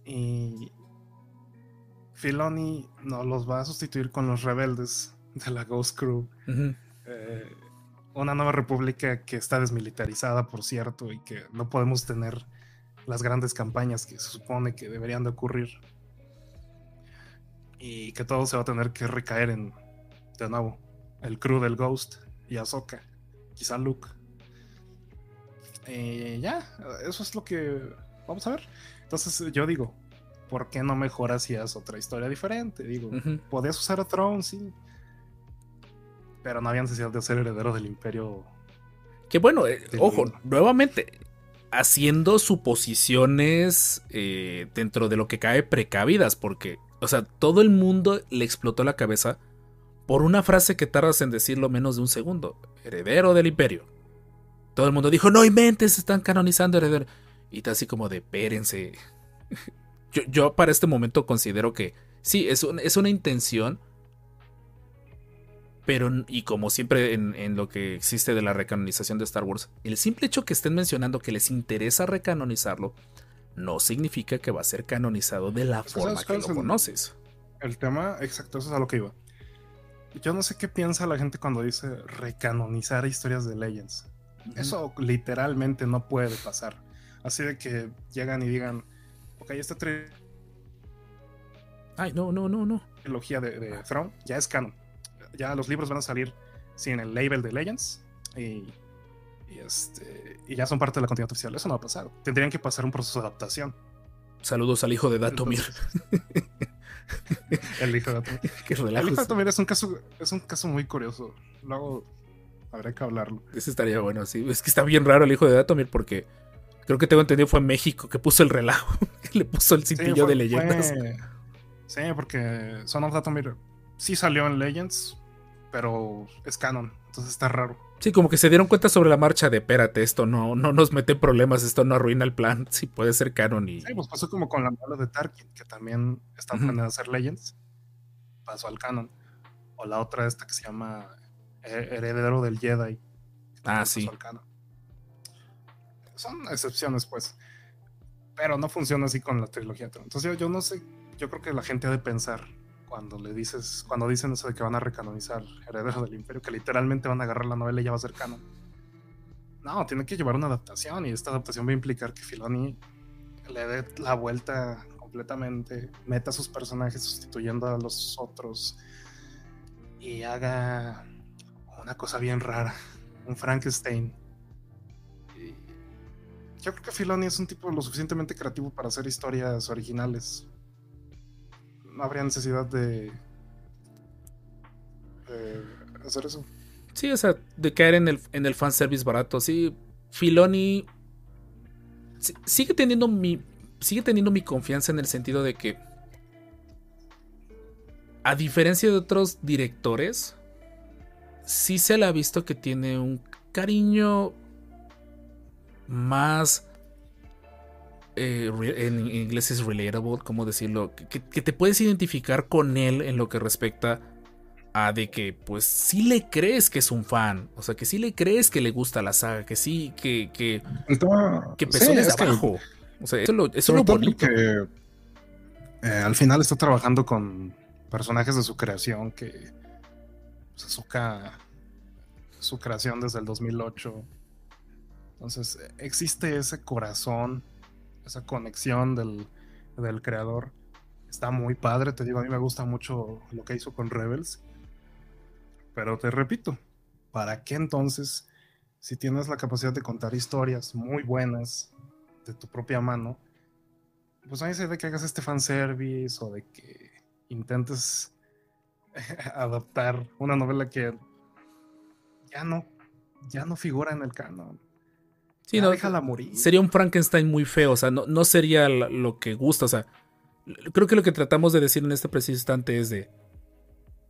[SPEAKER 4] Y Filoni no los va a sustituir con los rebeldes de la Ghost Crew. Eh, una nueva república que está desmilitarizada, por cierto, y que no podemos tener las grandes campañas que se supone que deberían de ocurrir. Y que todo se va a tener que recaer en, de nuevo, el crew del Ghost y Ahsoka, quizá Luke. Eh, ya, eso es lo que vamos a ver. Entonces yo digo, ¿por qué no mejoras si es otra historia diferente? Digo, podías usar a Throne, sí. Pero no había necesidad de ser heredero del imperio.
[SPEAKER 1] Que bueno, eh, ojo, nuevamente, haciendo suposiciones eh, dentro de lo que cae precavidas, porque, o sea, todo el mundo le explotó la cabeza por una frase que tardas en decirlo menos de un segundo. Heredero del imperio. Todo el mundo dijo, no inventes, están canonizando heredero. Y está así como de, espérense. Yo, yo para este momento considero que sí, es, un- es una intención. Pero, y como siempre en, en lo que existe de la recanonización de Star Wars, el simple hecho que estén mencionando que les interesa recanonizarlo, no significa que va a ser canonizado de la
[SPEAKER 4] Es que
[SPEAKER 1] forma
[SPEAKER 4] ¿sabes
[SPEAKER 1] que lo
[SPEAKER 4] el-
[SPEAKER 1] conoces.
[SPEAKER 4] El tema, exacto, eso es a lo que iba. Yo no sé qué piensa la gente cuando dice recanonizar historias de Legends. Eso literalmente no puede pasar. Así de que llegan y digan, ok, esta
[SPEAKER 1] Ay, no, no, no, no.
[SPEAKER 4] trilogía de, de Throne ya es canon. Ya los libros van a salir sin el label de Legends y, y este, y ya son parte de la continuidad oficial. Eso no va a pasar. Tendrían que pasar un proceso de adaptación.
[SPEAKER 1] Saludos al hijo de Datomir.
[SPEAKER 4] Entonces, el hijo de Datomir.
[SPEAKER 1] Qué
[SPEAKER 4] El hijo de Datomir es un caso, es un caso muy curioso. Luego habría que hablarlo.
[SPEAKER 1] Ese estaría bueno, sí. Es que está bien raro el hijo de Datomir porque creo que tengo entendido fue México que puso el relajo. que le puso el cintillo
[SPEAKER 4] fue-
[SPEAKER 1] de leyendas.
[SPEAKER 4] fue- sí, porque Son of Datomir sí salió en Legends, pero es canon. Entonces está raro.
[SPEAKER 1] Sí, como que se dieron cuenta sobre la marcha de espérate, esto no, no nos mete problemas, esto no arruina el plan. Sí, puede ser canon y.
[SPEAKER 4] Sí, pues pasó como con la novela de Tarkin, que también está
[SPEAKER 1] Ujú.
[SPEAKER 4] planeada hacer Legends. Pasó al canon. O la otra esta que se llama eh, Heredero del Jedi.
[SPEAKER 1] Ah, sí.
[SPEAKER 4] pasó al canon. Son excepciones, pues. Pero no funciona así con la trilogía. Entonces yo, yo no sé, yo creo que la gente ha de pensar cuando le dices, cuando dicen eso de que van a recanonizar Heredero del Imperio, que literalmente van a agarrar la novela y ya va a. No, tiene que llevar una adaptación y esta adaptación va a implicar que Filoni le dé la vuelta completamente, meta a sus personajes sustituyendo a los otros y haga una cosa bien rara, un Frankenstein. Yo creo que Filoni es un tipo lo suficientemente creativo para hacer historias originales. No habría necesidad de, hacer eso.
[SPEAKER 1] Sí, o sea, de caer en el, en el fanservice barato. Sí, Filoni si- sigue teniendo mi sigue teniendo mi confianza en el sentido de que a diferencia de otros directores sí se le ha visto que tiene un cariño más eh, en inglés es relatable, ¿cómo decirlo? Que, que- que te puedes identificar con él en lo que respecta a de que pues sí le crees que es un fan, o sea, que sí le crees que le gusta la saga, que sí, que, que,
[SPEAKER 4] Está-
[SPEAKER 1] que
[SPEAKER 4] sí,
[SPEAKER 1] pezones
[SPEAKER 4] es que-
[SPEAKER 1] abajo. O sea, eso es lo, eso es bonito.
[SPEAKER 4] porque, eh, al final está trabajando con personajes de su creación que pues, Asuka, su creación desde el 2008. Entonces existe ese corazón, esa conexión del, del creador. Está muy padre, te digo, a mí me gusta mucho lo que hizo con Rebels. Pero te repito, ¿para qué entonces, si tienes la capacidad de contar historias muy buenas de tu propia mano, pues ahí se de que hagas este fanservice o de que intentes adaptar una novela que ya no, ya no figura en el canon.
[SPEAKER 1] Sí,
[SPEAKER 4] Ya
[SPEAKER 1] no,
[SPEAKER 4] déjala morir.
[SPEAKER 1] sería un Frankenstein muy feo, o sea, no, no sería lo que gusta, o sea, creo que lo que tratamos de decir en este preciso instante es de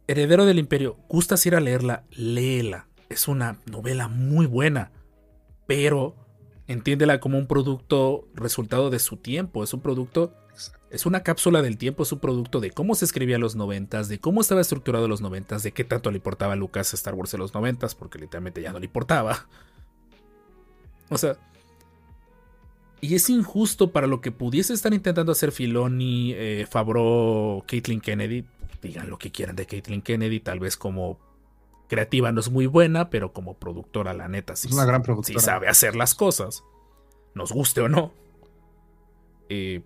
[SPEAKER 1] Heredero del Imperio, gustas ir a leerla, léela, es una novela muy buena, pero entiéndela como un producto resultado de su tiempo, es un producto, es una cápsula del tiempo, es un producto de cómo se escribía en los noventas, de cómo estaba estructurado en los noventas, de qué tanto le importaba a Lucas Star Wars en los noventas, porque literalmente ya no le importaba. O sea, y es injusto para lo que pudiese estar intentando hacer Filoni, eh, Favreau, Caitlin Kennedy. Digan lo que quieran de Caitlin Kennedy, tal vez como creativa no es muy buena, pero como productora, la neta, sí,
[SPEAKER 4] Es una gran
[SPEAKER 1] sí
[SPEAKER 4] productora.
[SPEAKER 1] sabe hacer las cosas. Nos guste o no. Eh,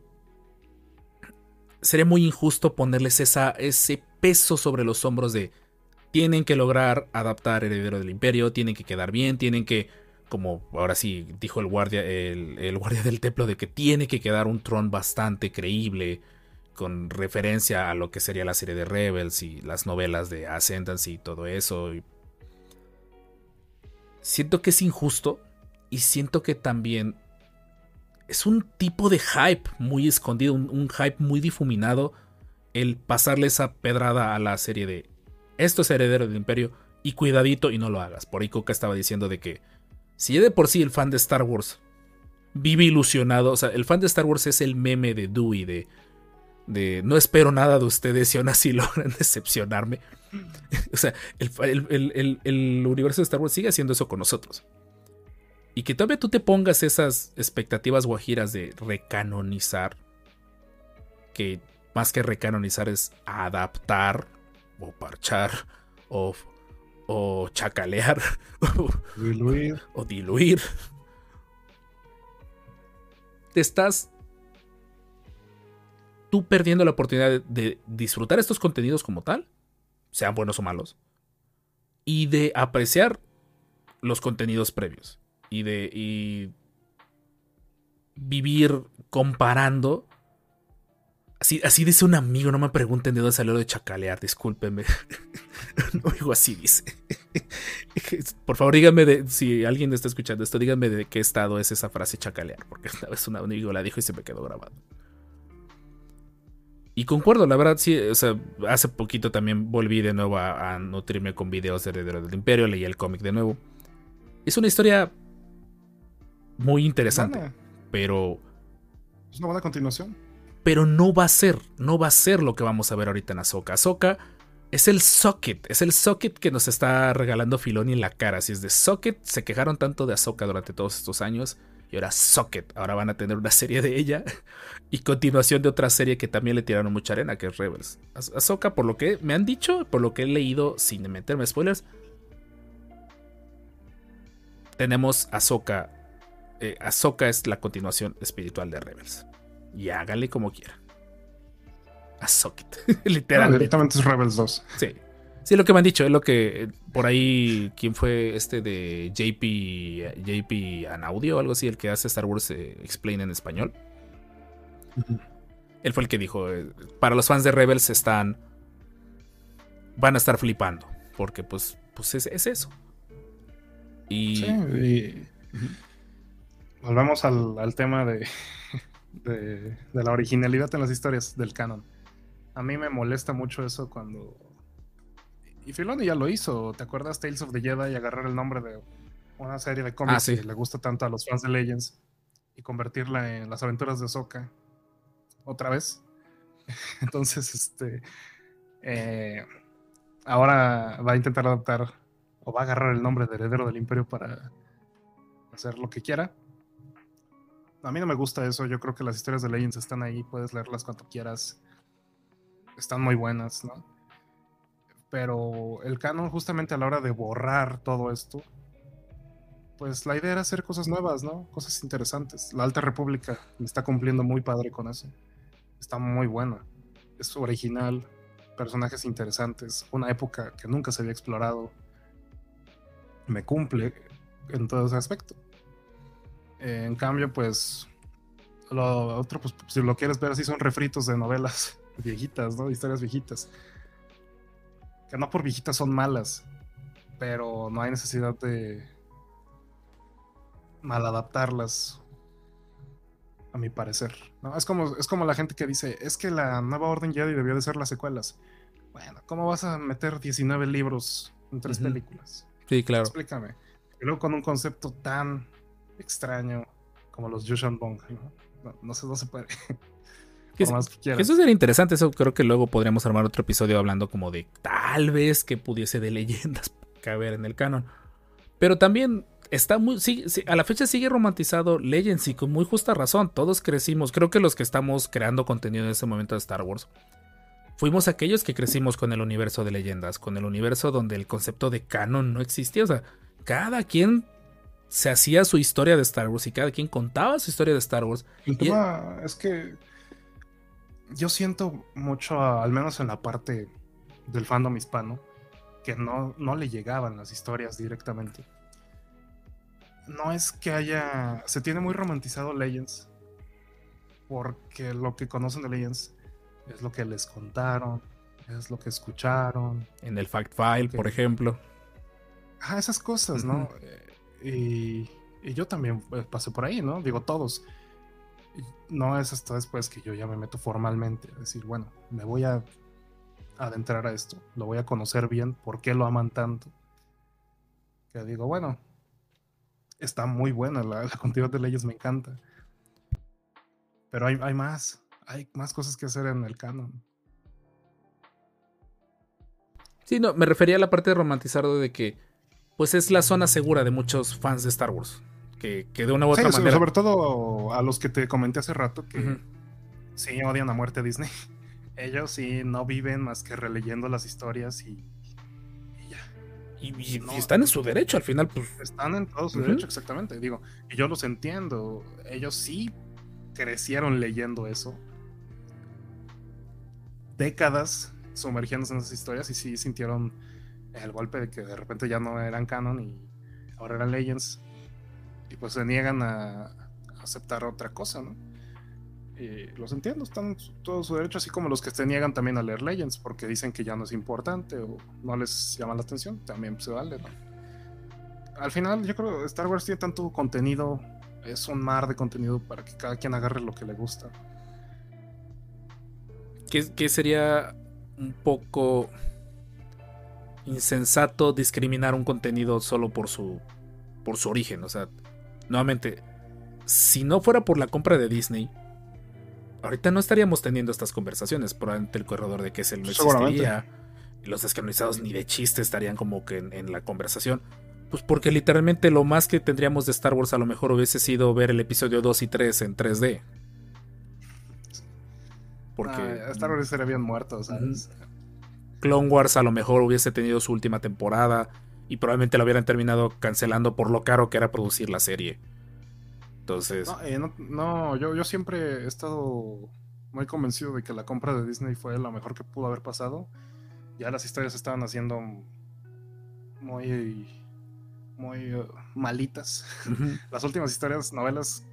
[SPEAKER 1] sería muy injusto ponerles esa, ese peso sobre los hombros de tienen que lograr adaptar Heredero del Imperio, tienen que quedar bien, tienen que, como ahora sí dijo el guardia, el, guardia del templo, de que tiene que quedar un tron bastante creíble, con referencia a lo que sería la serie de Rebels y las novelas de Ascendancy y todo eso. y Siento que es injusto y siento que también es un tipo de hype muy escondido, un, un hype muy difuminado el pasarle esa pedrada a la serie de esto es heredero del imperio y cuidadito y no lo hagas. Por ahí Coca estaba diciendo de que si de por sí el fan de Star Wars vive ilusionado, o sea, el fan de Star Wars es el meme de Dewey de, de no espero nada de ustedes y aún así logran decepcionarme. o sea, el, el- el- el- el universo de Star Wars sigue haciendo eso con nosotros. Y que todavía tú te pongas esas expectativas guajiras de recanonizar, que más que recanonizar es adaptar o parchar o, o chacalear
[SPEAKER 4] Diluir.
[SPEAKER 1] o diluir. Te estás tú perdiendo la oportunidad de, de disfrutar estos contenidos como tal, sean buenos o malos, y de apreciar los contenidos previos y de y vivir comparando. Así, así dice un amigo, no me pregunten de dónde salió lo de chacalear, discúlpenme. no digo así, dice. Por favor, díganme de, si alguien está escuchando esto, díganme de qué estado es esa frase chacalear, porque una vez un amigo la dijo y se me quedó grabado. Y concuerdo, la verdad, sí, o sea, hace poquito también volví de nuevo a, a nutrirme con videos de Heredero del Imperio, leí el cómic de nuevo. Es una historia muy interesante,
[SPEAKER 4] Buena.
[SPEAKER 1] pero
[SPEAKER 4] Es una buena continuación.
[SPEAKER 1] Pero no va a ser, no va a ser lo que vamos a ver ahorita en Ahsoka. Ahsoka es el socket, es el socket que nos está regalando Filoni en la cara. Si es de socket, se quejaron tanto de Ahsoka durante todos estos años y ahora socket, ahora van a tener una serie de ella y continuación de otra serie que también le tiraron mucha arena, que es Rebels. Ah- Ahsoka, por lo que me han dicho, por lo que he leído sin meterme spoilers, tenemos Ahsoka. Eh, Ahsoka es la continuación espiritual de Rebels. Y hágale como quiera. A socket.
[SPEAKER 4] No,
[SPEAKER 1] Literalmente.
[SPEAKER 4] directamente es Rebels 2.
[SPEAKER 1] Sí. Sí, lo que me han dicho es lo que por ahí, ¿quién fue este de JP, JP Anaudio o algo así, el que hace Star Wars eh, Explain en español? Él fue el que dijo, eh, para los fans de Rebels están, van a estar flipando, porque pues, pues es, es eso. Y
[SPEAKER 4] Sí, y, volvemos al, al tema de, de, de la originalidad en las historias del canon. A mí me molesta mucho eso cuando. Y Filoni ya lo hizo. ¿Te acuerdas Tales of the Jedi y agarrar el nombre de una serie de cómics
[SPEAKER 1] Ah, sí.
[SPEAKER 4] que le gusta tanto a los fans de Legends y convertirla en las aventuras de Ahsoka otra vez? Entonces, este. eh, ahora va a intentar adaptar o va a agarrar el nombre de Heredero del Imperio para hacer lo que quiera. A mí no me gusta eso. Yo creo que las historias de Legends están ahí. Puedes leerlas cuando quieras. Están muy buenas, ¿no? Pero el canon, justamente a la hora de borrar todo esto, pues la idea era hacer cosas nuevas, ¿no? Cosas interesantes. La Alta República está cumpliendo muy padre con eso. Está muy buena. Es original. Personajes interesantes. Una época que nunca se había explorado. Me cumple en todo ese aspecto. Eh, en cambio, pues lo otro, pues si lo quieres ver así, son refritos de novelas viejitas, ¿no? Historias viejitas. Que no por viejitas son malas, pero no hay necesidad de maladaptarlas, a mi parecer. ¿no? Es, como, es como la gente que dice, es que la nueva Orden Jedi debió de ser las secuelas. Bueno, ¿cómo vas a meter 19 libros en tres películas?
[SPEAKER 1] Sí, claro.
[SPEAKER 4] Explícame. Y luego con un concepto tan extraño como los Yushan Bong. ¿no? No, no se, no se puede.
[SPEAKER 1] Que
[SPEAKER 4] que.
[SPEAKER 1] Eso sería interesante, eso creo que luego podríamos armar otro episodio hablando como de tal vez que pudiese de leyendas caber en el canon. Pero también está muy, sí, sí, a la fecha sigue romantizado Legends y con muy justa razón. Todos crecimos, creo que los que estamos creando contenido en ese momento de Star Wars, fuimos aquellos que crecimos con el universo de leyendas, con el universo donde el concepto de canon no existía. O sea, cada quien se hacía su historia de Star Wars y cada quien contaba su historia de Star Wars.
[SPEAKER 4] El tema es que yo siento mucho, al menos en la parte del fandom hispano, que no, no le llegaban las historias directamente. No es que haya. Se tiene muy romantizado Legends. Porque lo que conocen de Legends es lo que les contaron, es lo que escucharon.
[SPEAKER 1] En el Fact File, por ejemplo.
[SPEAKER 4] Ah, esas cosas, ¿no? Y, yo también pues, pasé por ahí, ¿no? Digo, todos. No es hasta después que yo ya me meto formalmente a decir, bueno, me voy a adentrar a esto, lo voy a conocer bien, por qué lo aman tanto. Que digo, bueno, está muy buena, la, la continuidad de leyes me encanta. Pero hay, hay más, hay más cosas que hacer en el canon.
[SPEAKER 1] Sí, no, me refería a la parte de romantizarlo de que, pues es la zona segura de muchos fans de Star Wars. Que, que de una u
[SPEAKER 4] Sí,
[SPEAKER 1] otra
[SPEAKER 4] so-
[SPEAKER 1] manera.
[SPEAKER 4] sobre todo a los que te comenté hace rato que sí odian a muerte a Disney. Ellos sí no viven más que releyendo las historias y, y ya.
[SPEAKER 1] Y, y- y
[SPEAKER 4] No.
[SPEAKER 1] están en su derecho, al final, pues.
[SPEAKER 4] Están en todo su derecho, exactamente. Digo, y yo los entiendo. Ellos sí crecieron leyendo eso. Décadas sumergiéndose en esas historias y sí sintieron el golpe de que de repente ya no eran canon y ahora eran Legends. Y pues se niegan a aceptar otra cosa, ¿no? Los entiendo, están todo su derecho, así como los que se niegan también a leer Legends porque dicen que ya no es importante o no les llama la atención, también se vale, ¿no? Al final, yo creo que Star Wars tiene tanto contenido, es un mar de contenido para que cada quien agarre lo que le gusta.
[SPEAKER 1] Que, que sería un poco insensato discriminar un contenido solo por su. por su origen. O sea, nuevamente, si no fuera por la compra de Disney. Ahorita no estaríamos teniendo estas conversaciones. Probablemente el corredor de Kessel no existiría. Los descanonizados ni de chiste estarían como que en, en la conversación. Pues porque literalmente lo más que tendríamos de Star Wars a lo mejor hubiese sido ver el episodio 2 y 3 en 3D. Porque
[SPEAKER 4] Ah, Star Wars sería bien muerto, ¿sabes?
[SPEAKER 1] Clone Wars a lo mejor hubiese tenido su última temporada y probablemente lo hubieran terminado cancelando por lo caro que era producir la serie. Entonces,
[SPEAKER 4] No, eh, no, no, yo, yo siempre he estado muy convencido de que la compra de Disney fue la mejor que pudo haber pasado. Ya las historias estaban haciendo muy, muy uh, malitas. Las últimas historias, novelas,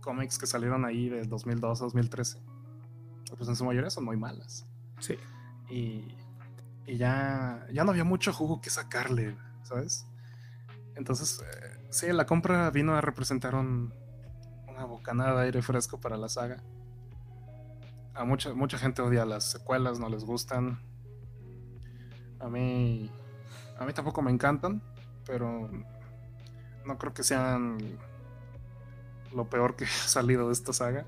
[SPEAKER 4] cómics que salieron ahí del 2012 a 2013, pues en su mayoría son muy malas.
[SPEAKER 1] sí.
[SPEAKER 4] y, y ya, ya no había mucho jugo que sacarle, ¿sabes? Entonces, eh, sí, la compra vino a representar un, una bocanada de aire fresco para la saga. A mucha, mucha gente odia las secuelas, no les gustan. A mí, a mí tampoco me encantan, pero no creo que sean lo peor que ha salido de esta saga.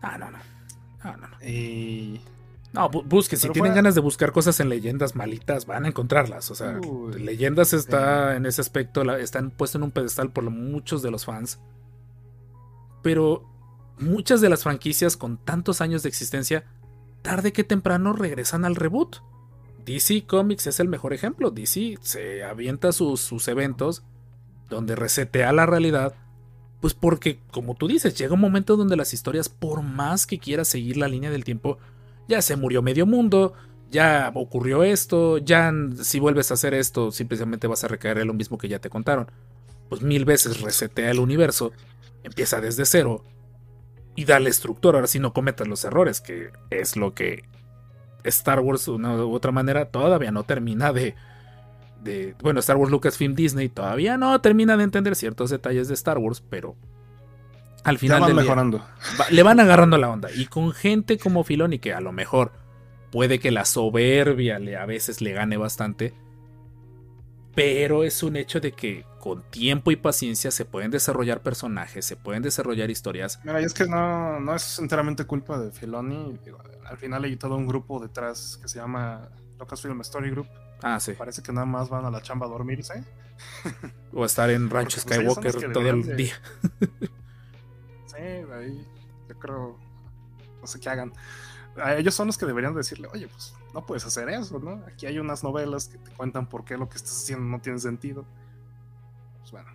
[SPEAKER 1] Ah, no, no. Ah, no, no.
[SPEAKER 4] Y
[SPEAKER 1] No, bu- busquen, si tienen
[SPEAKER 4] fuera-
[SPEAKER 1] ganas de buscar cosas en leyendas malitas, van a encontrarlas. O sea,
[SPEAKER 4] Uy,
[SPEAKER 1] leyendas está en ese aspecto, la- están puestos en un pedestal por muchos de los fans. Pero muchas de las franquicias con tantos años de existencia, tarde que temprano regresan al reboot. DC Comics es el mejor ejemplo. DC se avienta sus, sus eventos donde resetea la realidad. Pues porque, como tú dices, llega un momento donde las historias, por más que quieras seguir la línea del tiempo, ya se murió medio mundo, ya ocurrió esto, ya si vuelves a hacer esto, simplemente vas a recaer en lo mismo que ya te contaron. Pues mil veces resetea el universo, empieza desde cero y dale estructura. Ahora sí no cometas los errores, que es lo que Star Wars, de una u otra manera, todavía no termina de. de bueno, Star Wars Lucasfilm Disney todavía no termina de entender ciertos detalles de Star Wars, pero al
[SPEAKER 4] ya
[SPEAKER 1] final
[SPEAKER 4] van
[SPEAKER 1] del día-
[SPEAKER 4] mejorando.
[SPEAKER 1] le van agarrando la onda. Y con gente como Filoni, que a lo mejor puede que la soberbia le, a veces le gane bastante. Pero es un hecho de que con tiempo y paciencia se pueden desarrollar personajes, se pueden desarrollar historias.
[SPEAKER 4] Mira, y es que no, no es enteramente culpa de Filoni. Digo, Al final hay todo un grupo detrás que se llama Lucasfilm Story Group.
[SPEAKER 1] Ah, sí.
[SPEAKER 4] Parece que nada más van a la chamba a dormirse.
[SPEAKER 1] O estar en Rancho
[SPEAKER 4] Porque, pues,
[SPEAKER 1] Skywalker todo el día.
[SPEAKER 4] Ahí yo creo, no sé qué hagan. A ellos son los que deberían decirle, oye, pues no puedes hacer eso, ¿no? Aquí hay unas novelas que te cuentan por qué lo que estás haciendo no tiene sentido. Pues bueno,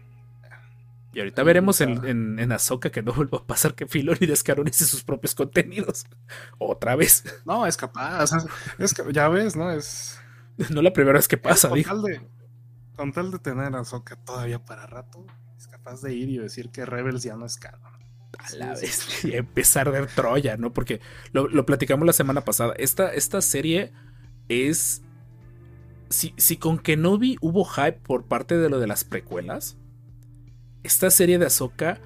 [SPEAKER 1] Y ahorita veremos en,
[SPEAKER 4] está.
[SPEAKER 1] en, en Ahsoka que no vuelva a pasar que Filoni descaronice sus propios contenidos. Otra vez.
[SPEAKER 4] no, es capaz, es, es ya ves, ¿no? Es
[SPEAKER 1] No la primera vez que pasa,
[SPEAKER 4] con
[SPEAKER 1] dijo.
[SPEAKER 4] tal de con tal de tener a Ahsoka todavía para rato, es capaz de ir y decir que Rebels ya no es canon.
[SPEAKER 1] A la vez. Y empezar de Troya, ¿no? Porque lo, lo platicamos la semana pasada. Esta, esta serie es. Si, si con Kenobi hubo hype por parte de lo de las precuelas, esta serie de Ahsoka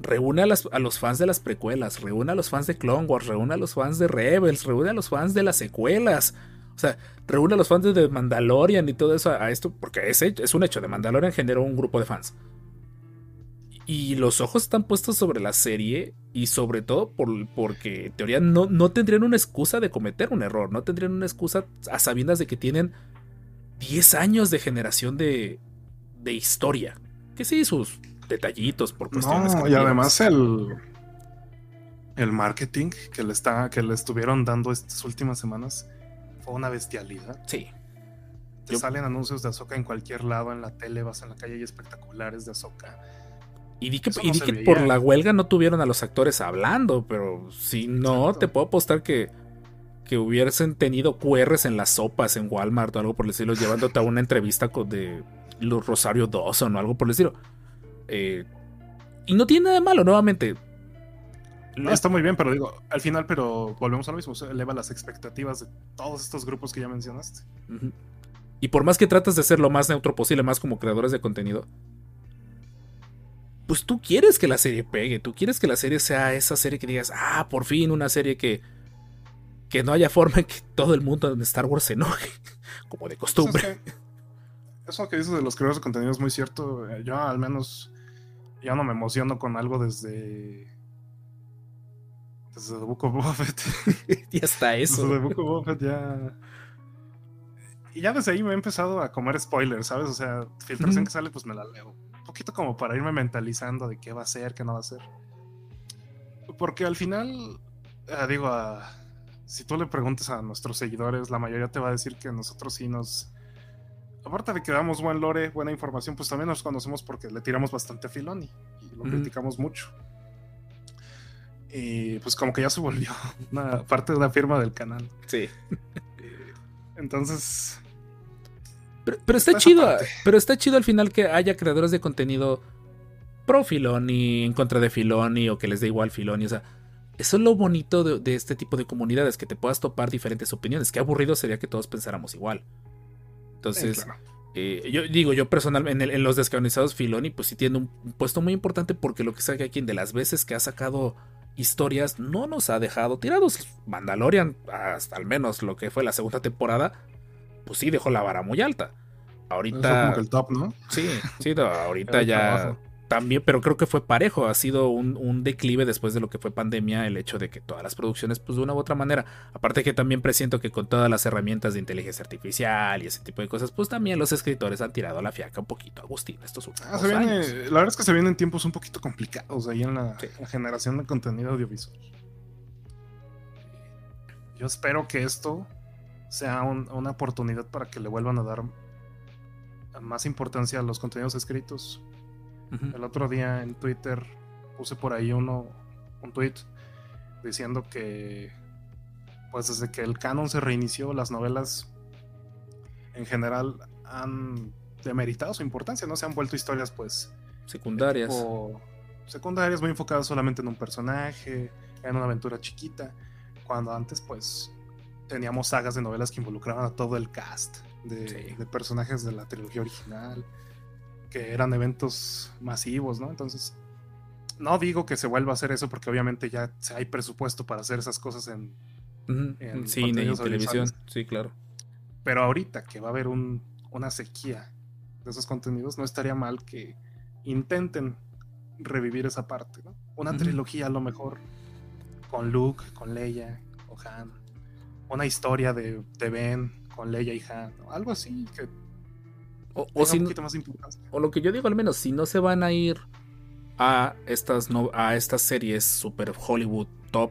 [SPEAKER 1] reúne a, las- a los fans de las precuelas, reúne a los fans de Clone Wars, reúne a los fans de Rebels, reúne a los fans de las secuelas. O sea, reúne a los fans de Mandalorian y todo eso a, a esto, porque es, es un hecho. The Mandalorian generó un grupo de fans. Y los ojos están puestos sobre la serie y sobre todo por, porque en teoría no, no tendrían una excusa de cometer un error, no tendrían una excusa a sabiendas de que tienen 10 años de generación de, de historia. Que sí, sus detallitos por cuestiones.
[SPEAKER 4] No, y además el el marketing que le está que le estuvieron dando estas últimas semanas fue una bestialidad.
[SPEAKER 1] Sí,
[SPEAKER 4] Te
[SPEAKER 1] Yo-
[SPEAKER 4] salen anuncios de Azoka en cualquier lado, en la tele, vas en la calle y espectaculares de Azoka.
[SPEAKER 1] Y di que, y di por la huelga no tuvieron a los actores hablando, pero si no,
[SPEAKER 4] Exacto.
[SPEAKER 1] te puedo apostar que, que hubiesen tenido QRs en las sopas en Walmart o algo por el estilo, llevándote a una entrevista con de los Rosario Dawson o algo por el estilo. Eh, y no tiene nada de malo, nuevamente.
[SPEAKER 4] No, está muy bien, pero digo, al final, pero volvemos a lo mismo, eleva las expectativas de todos estos grupos que ya mencionaste.
[SPEAKER 1] Y por más que trates de ser lo más neutro posible, más como creadores de contenido, pues tú quieres que la serie pegue, tú quieres que la serie sea esa serie que digas, ah, por fin una serie que, que no haya forma en que todo el mundo en Star Wars se enoje, como de costumbre.
[SPEAKER 4] es que- eso que dices de los creadores de contenido es muy cierto. Eh, Yo al menos ya no me emociono con algo desde desde The Book of
[SPEAKER 1] y hasta eso.
[SPEAKER 4] Desde The Book of Boba Fett ya y ya desde ahí me he empezado a comer spoilers, ¿sabes? O sea, filtración que sale, pues me la leo. Poquito como para irme mentalizando de qué va a ser, qué no va a ser. Porque al final, eh, digo, a- si tú le preguntas a nuestros seguidores, la mayoría te va a decir que nosotros sí nos. Aparte de que damos buen lore, buena información, pues también nos conocemos porque le tiramos bastante a Filoni y lo
[SPEAKER 1] Ujú.
[SPEAKER 4] criticamos mucho. Y pues como que ya se volvió una parte de una firma del canal.
[SPEAKER 1] Sí.
[SPEAKER 4] Eh, Entonces,
[SPEAKER 1] Pero, pero está chido, pero está chido al final que haya creadores de contenido pro Filoni, en contra de Filoni, o que les dé igual Filoni. O sea, eso es lo bonito de, de este tipo de comunidades, que te puedas topar diferentes opiniones. Qué aburrido sería que todos pensáramos igual. Entonces,
[SPEAKER 4] sí, claro.
[SPEAKER 1] Eh, yo digo, yo personalmente, en, en, los descanonizados, Filoni, pues sí tiene un, un, puesto muy importante porque lo que sabe aquí, de las veces que ha sacado historias, no nos ha dejado tirados. Mandalorian, hasta al menos lo que fue la segunda temporada, pues sí dejó la vara muy alta. Ahorita.
[SPEAKER 4] Como que el top, ¿no?
[SPEAKER 1] Sí, sí, no, ahorita ya. Trabajo también, pero creo que fue parejo, ha sido un, un, declive después de lo que fue pandemia, el hecho de que todas las producciones, pues de una u otra manera, aparte que también presiento que con todas las herramientas de inteligencia artificial y ese tipo de cosas, pues también los escritores han tirado la fiaca un poquito, Agustín, estos últimos
[SPEAKER 4] ah, viene, años. La verdad es que se vienen tiempos un poquito complicados ahí en la, sí. la generación de contenido audiovisual. Yo espero que esto sea un, una oportunidad para que le vuelvan a dar más importancia a los contenidos escritos, el otro día en Twitter puse por ahí uno, un tweet diciendo que, pues desde que el canon se reinició, las novelas en general han demeritado su importancia, ¿no? Se han vuelto historias, pues.
[SPEAKER 1] Secundarias.
[SPEAKER 4] Secundarias, muy enfocadas solamente en un personaje, en una aventura chiquita. Cuando antes, pues, teníamos sagas de novelas que involucraban a todo el cast de, sí. de personajes de la trilogía original que eran eventos masivos, ¿no? Entonces, no digo que se vuelva a hacer eso porque obviamente ya hay presupuesto para hacer esas cosas en,
[SPEAKER 1] uh -huh. en cine y televisión, sí, claro.
[SPEAKER 4] Pero ahorita que va a haber un, una sequía de esos contenidos, no estaría mal que intenten revivir esa parte, ¿no? Una uh -huh. trilogía a lo mejor con Luke, con Leia, o Han, una historia de, de Ben con Leia y Han, ¿no? algo así que
[SPEAKER 1] o, o, si, o, lo que yo digo al menos, si no se van a ir a estas, no, a estas series super Hollywood top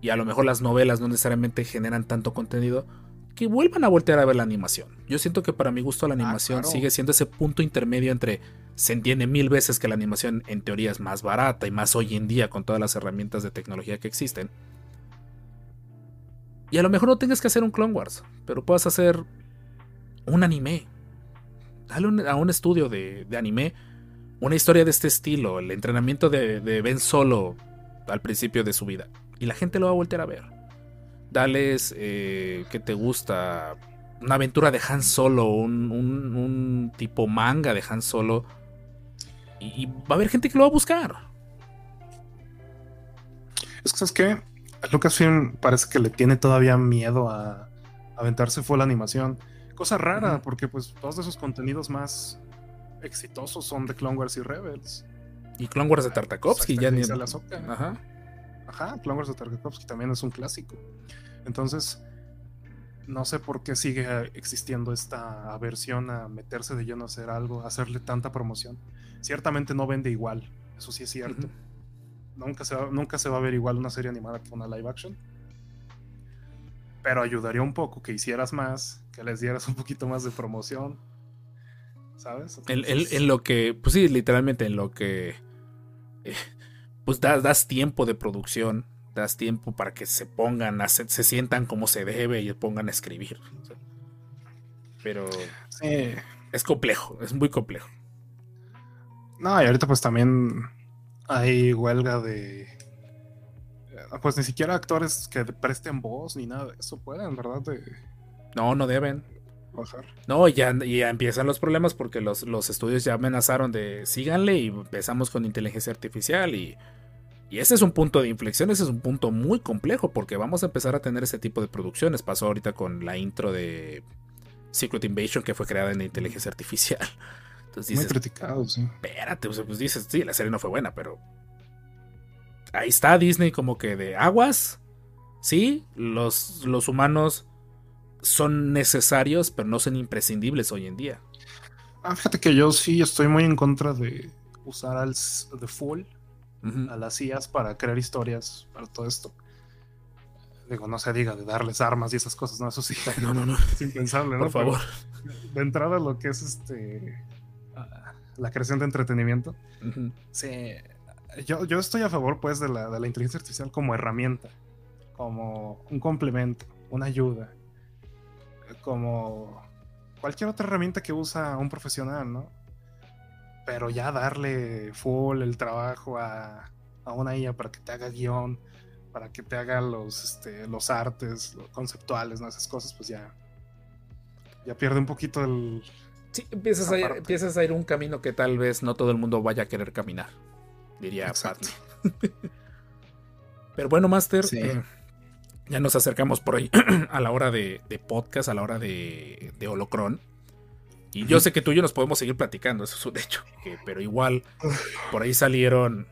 [SPEAKER 1] y a lo mejor las novelas no necesariamente generan tanto contenido, que vuelvan a voltear a ver la animación. Yo siento que para mi gusto la animación ah, claro. sigue siendo ese punto intermedio entre se entiende mil veces que la animación en teoría es más barata y más hoy en día con todas las herramientas de tecnología que existen. Y a lo mejor no tengas que hacer un Clone Wars, pero puedas hacer un anime dale a un estudio de, de, anime una historia de este estilo, el entrenamiento de, de, Ben Solo al principio de su vida. Y la gente lo va a volver a ver. Dales eh, que te gusta una aventura de Han Solo, un, un, tipo manga de Han Solo. Y, y, va a haber gente que lo va a buscar.
[SPEAKER 4] Es que, ¿sabes qué? Lucasfilm parece que le tiene todavía miedo a aventarse full animación. Cosa rara, uh -huh. porque pues todos esos contenidos más exitosos son de Clone Wars y Rebels.
[SPEAKER 1] Y Clone Wars de Tartakovsky, ya ni.
[SPEAKER 4] La Ajá. Ajá, Clone Wars de Tartakovsky también es un clásico. Entonces, no sé por qué sigue existiendo esta aversión a meterse de lleno a hacer algo, a hacerle tanta promoción. Ciertamente no vende igual, eso sí es cierto. Uh -huh. Nunca, se va, nunca se va a ver igual una serie animada que una live action pero ayudaría un poco que hicieras más, que les dieras un poquito más de promoción, ¿sabes?
[SPEAKER 1] Entonces... En, en, en, lo que, pues sí, literalmente en lo que, eh, pues das, das, tiempo de producción, das tiempo para que se pongan, a, se, se, sientan como se debe y pongan a escribir. Pero sí. es complejo, es muy complejo.
[SPEAKER 4] No, y ahorita pues también hay huelga de pues ni siquiera actores que presten voz ni nada de eso pueden, ¿verdad? De...
[SPEAKER 1] No, no deben.
[SPEAKER 4] Bajar.
[SPEAKER 1] No, ya, ya empiezan los problemas porque los, los, estudios ya amenazaron de síganle y empezamos con inteligencia artificial y, y ese es un punto de inflexión, ese es un punto muy complejo porque vamos a empezar a tener ese tipo de producciones. Pasó ahorita con la intro de Secret Invasion que fue creada en inteligencia artificial.
[SPEAKER 4] Entonces dices, muy criticado, sí.
[SPEAKER 1] Espérate, pues dices, sí, la serie no fue buena, pero ahí está Disney como que de aguas. Sí, los, los humanos son necesarios, pero no son imprescindibles hoy en día.
[SPEAKER 4] Ah, fíjate que yo sí estoy muy en contra de usar al The Full, uh -huh. a las IAs para crear historias para todo esto. Digo, no se diga de darles armas y esas cosas, no, eso sí.
[SPEAKER 1] No, no, no.
[SPEAKER 4] Es impensable, ¿no?
[SPEAKER 1] Por favor.
[SPEAKER 4] Pero de entrada, lo que es este. La creación de entretenimiento. Uh -huh. Sí yo, yo, estoy a favor pues de la, de la, inteligencia artificial como herramienta, como un complemento, una ayuda, como cualquier otra herramienta que usa un profesional, ¿no? Pero ya darle full el trabajo a, a una IA para que te haga guion, para que te haga los, este, los artes los conceptuales, ¿no? Esas cosas, pues ya, ya pierde un poquito el,
[SPEAKER 1] Sí, empiezas a, ir, empiezas a ir un camino que tal vez no todo el mundo vaya a querer caminar, diría
[SPEAKER 4] Exacto.
[SPEAKER 1] Patty. Pero bueno, Master,
[SPEAKER 4] Sí.
[SPEAKER 1] eh, ya nos acercamos por ahí a la hora de, de podcast, a la hora de, de Holocron. Y yo sé que tú y yo nos podemos seguir platicando, eso es un hecho. que- pero igual, por ahí salieron.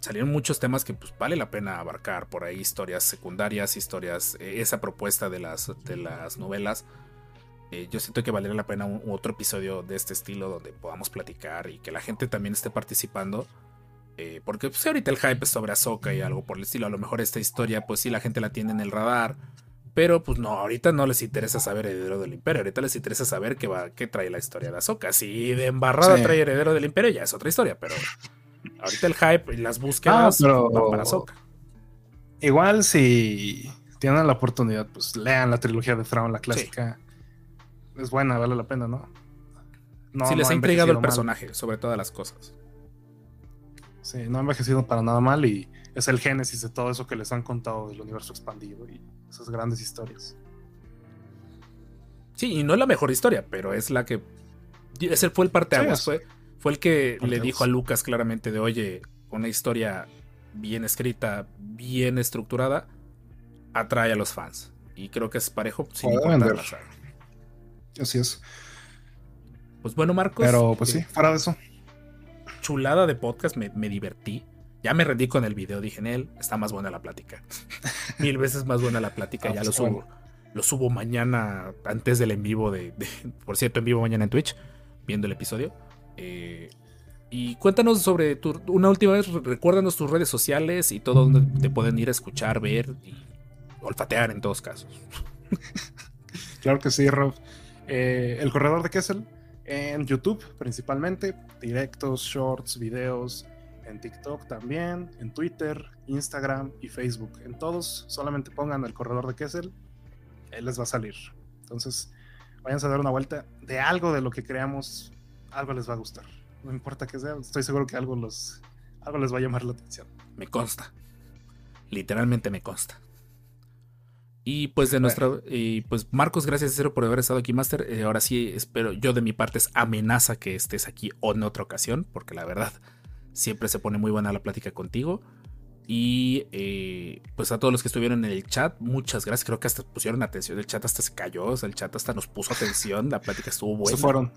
[SPEAKER 1] Salieron muchos temas que pues, vale la pena abarcar. Por ahí historias secundarias, historias. eh, esa propuesta de las, de las novelas. Eh, yo siento que valdría la pena un, otro episodio de este estilo donde podamos platicar y que la gente también esté participando. Eh, porque pues, ahorita el hype es sobre Ahsoka y algo por el estilo. A lo mejor esta historia, pues sí, la gente la tiene en el radar. Pero pues no, ahorita no les interesa saber Heredero del Imperio. Ahorita les interesa saber qué, va, qué trae la historia de Ahsoka. Si de embarrada
[SPEAKER 4] Sí.
[SPEAKER 1] trae Heredero del Imperio, ya es otra historia. Pero ahorita el hype y las búsquedas
[SPEAKER 4] Ah, pero-
[SPEAKER 1] van para Ahsoka.
[SPEAKER 4] Igual si tienen la oportunidad, pues lean la trilogía de Thrawn, la clásica. Es buena, vale la pena, ¿no? No-
[SPEAKER 1] si les
[SPEAKER 4] no
[SPEAKER 1] ha intrigado el
[SPEAKER 4] mal.
[SPEAKER 1] personaje, sobre todas las cosas.
[SPEAKER 4] Sí, no ha envejecido para nada mal y es el génesis de todo eso que les han contado del universo expandido y esas grandes historias.
[SPEAKER 1] Sí, y no es la mejor historia, pero es la que. Ese fue el parteaguas.
[SPEAKER 4] Sí,
[SPEAKER 1] fue, fue el que le dijo a Lucas claramente de oye, una historia bien escrita, bien estructurada, atrae a los fans. Y creo que es parejo sin importar la saga.
[SPEAKER 4] Así es.
[SPEAKER 1] Pues bueno, Marcos.
[SPEAKER 4] Pero pues
[SPEAKER 1] eh,
[SPEAKER 4] sí, fuera de eso.
[SPEAKER 1] Chulada de podcast, me, me divertí. Ya me rendí con el video, dije en él, está más buena la plática. Mil veces más buena la plática,
[SPEAKER 4] Ah,
[SPEAKER 1] ya
[SPEAKER 4] pues,
[SPEAKER 1] lo subo.
[SPEAKER 4] bueno.
[SPEAKER 1] Lo subo mañana, antes del en vivo de, de- Por cierto, en vivo mañana en Twitch, viendo el episodio. Eh, y cuéntanos sobre tu, una última vez, recuérdanos tus redes sociales y todo donde te pueden ir a escuchar, ver y olfatear en todos casos.
[SPEAKER 4] Claro que sí, Rob. Eh, el corredor de Kessel en YouTube principalmente, directos, shorts, videos, en TikTok también, en Twitter, Instagram y Facebook. En todos solamente pongan el corredor de Kessel, él les va a salir. Entonces, váyanse a dar una vuelta de algo de lo que creamos, algo les va a gustar. No importa que sea, estoy seguro que algo los algo les va a llamar la atención.
[SPEAKER 1] Me consta. Literalmente me consta. Y pues de nuestra. Y pues Marcos, gracias en serio por haber estado aquí, Master. Eh, ahora sí, espero. Yo de mi parte es amenaza que estés aquí o en otra ocasión. Porque la verdad, siempre se pone muy buena la plática contigo. Y eh, pues a todos los que estuvieron en el chat, muchas gracias. Creo que hasta pusieron atención. El chat hasta se cayó. O sea, el chat hasta nos puso atención. La plática estuvo buena.
[SPEAKER 4] Se fueron.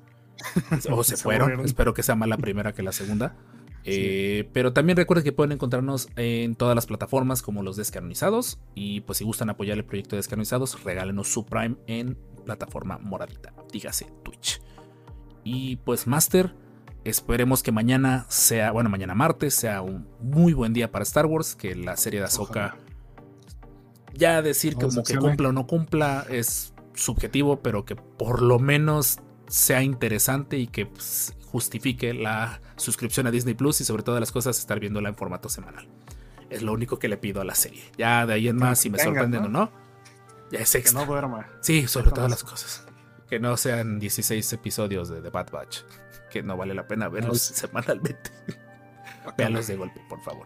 [SPEAKER 1] O se,
[SPEAKER 4] Se
[SPEAKER 1] fueron.
[SPEAKER 4] aburrieron.
[SPEAKER 1] Espero que sea más la primera que la segunda. Eh, pero también recuerden que pueden encontrarnos en todas las plataformas como los descanonizados. Y pues si gustan apoyar el proyecto de descanonizados, regálenos su Prime en plataforma moradita. Dígase Twitch. Y pues Master, esperemos que mañana sea, bueno, mañana martes sea un muy buen día para Star Wars. Que la serie de Ahsoka,
[SPEAKER 4] Ojalá.
[SPEAKER 1] ya decir como que cumpla o no cumpla es subjetivo, pero que por lo menos sea interesante y que pues, justifique la suscripción a Disney Plus y sobre todas las cosas estar viéndola en formato semanal. Es lo único que le pido a la serie. Ya de ahí en más, si me sorprenden
[SPEAKER 4] ¿no?
[SPEAKER 1] o no, ya es
[SPEAKER 4] Que
[SPEAKER 1] extra.
[SPEAKER 4] no duerma.
[SPEAKER 1] Sí, sobre todas las cosas. Que no sean 16 episodios de The Bad Batch. Que no vale la pena verlos
[SPEAKER 4] sí.
[SPEAKER 1] semanalmente. Véanlos de golpe, por favor.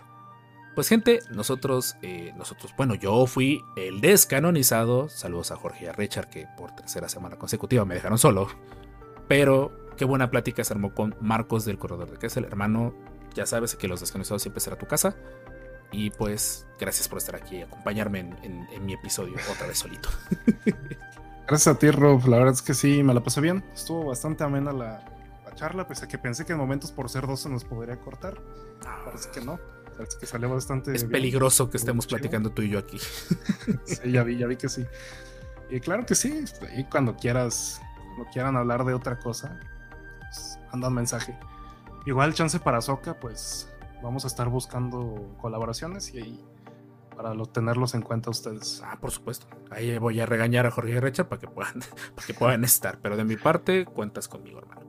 [SPEAKER 1] Pues gente, nosotros, eh, nosotros, bueno, yo fui el descanonizado. Saludos a Jorge y a Richard que por tercera semana consecutiva me dejaron solo. Pero qué buena plática se armó con Marcos del Corredor de Kessel, hermano. Ya sabes que los descanonizados siempre será tu casa. Y pues, gracias por estar aquí y acompañarme en, en- en mi episodio otra vez solito.
[SPEAKER 4] Gracias a ti, Rob. La verdad es que sí, me la pasé bien. Estuvo bastante amena la, la charla, pese a que pensé que en momentos por ser dos se nos podría cortar. Parece que no. Parece que salió bastante
[SPEAKER 1] Es
[SPEAKER 4] bien.
[SPEAKER 1] peligroso que estemos
[SPEAKER 4] Chido.
[SPEAKER 1] platicando tú y yo aquí.
[SPEAKER 4] Sí, ya vi, ya vi que sí. Y claro que sí. Y cuando quieras, cuando quieran hablar de otra cosa, pues, manda un mensaje. Igual chance para Soca, pues vamos a estar buscando colaboraciones y ahí para lo- tenerlos en cuenta ustedes.
[SPEAKER 1] Ah, por supuesto. Ahí voy a regañar a Jorge y a Richard para que puedan, para que puedan estar. Pero de mi parte, cuentas conmigo, hermano.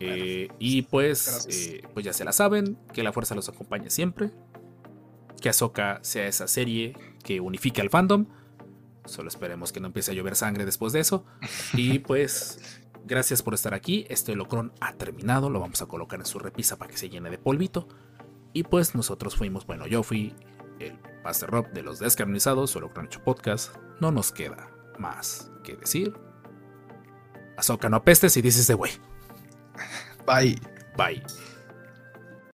[SPEAKER 1] Eh, y pues, eh, pues ya se la saben, que la fuerza los acompañe siempre. Que Ahsoka sea esa serie que unifique al fandom. Solo esperemos que no empiece a llover sangre después de eso. Y pues, gracias por estar aquí. Este holocron ha terminado. Lo vamos a colocar en su repisa para que se llene de polvito. Y pues nosotros fuimos, bueno, yo fui el Master Rob de los descanonizados, solo Croncho Podcast. No nos queda más que decir. Ahsoka, no apestes y dices de güey.
[SPEAKER 4] Bye.
[SPEAKER 1] Bye.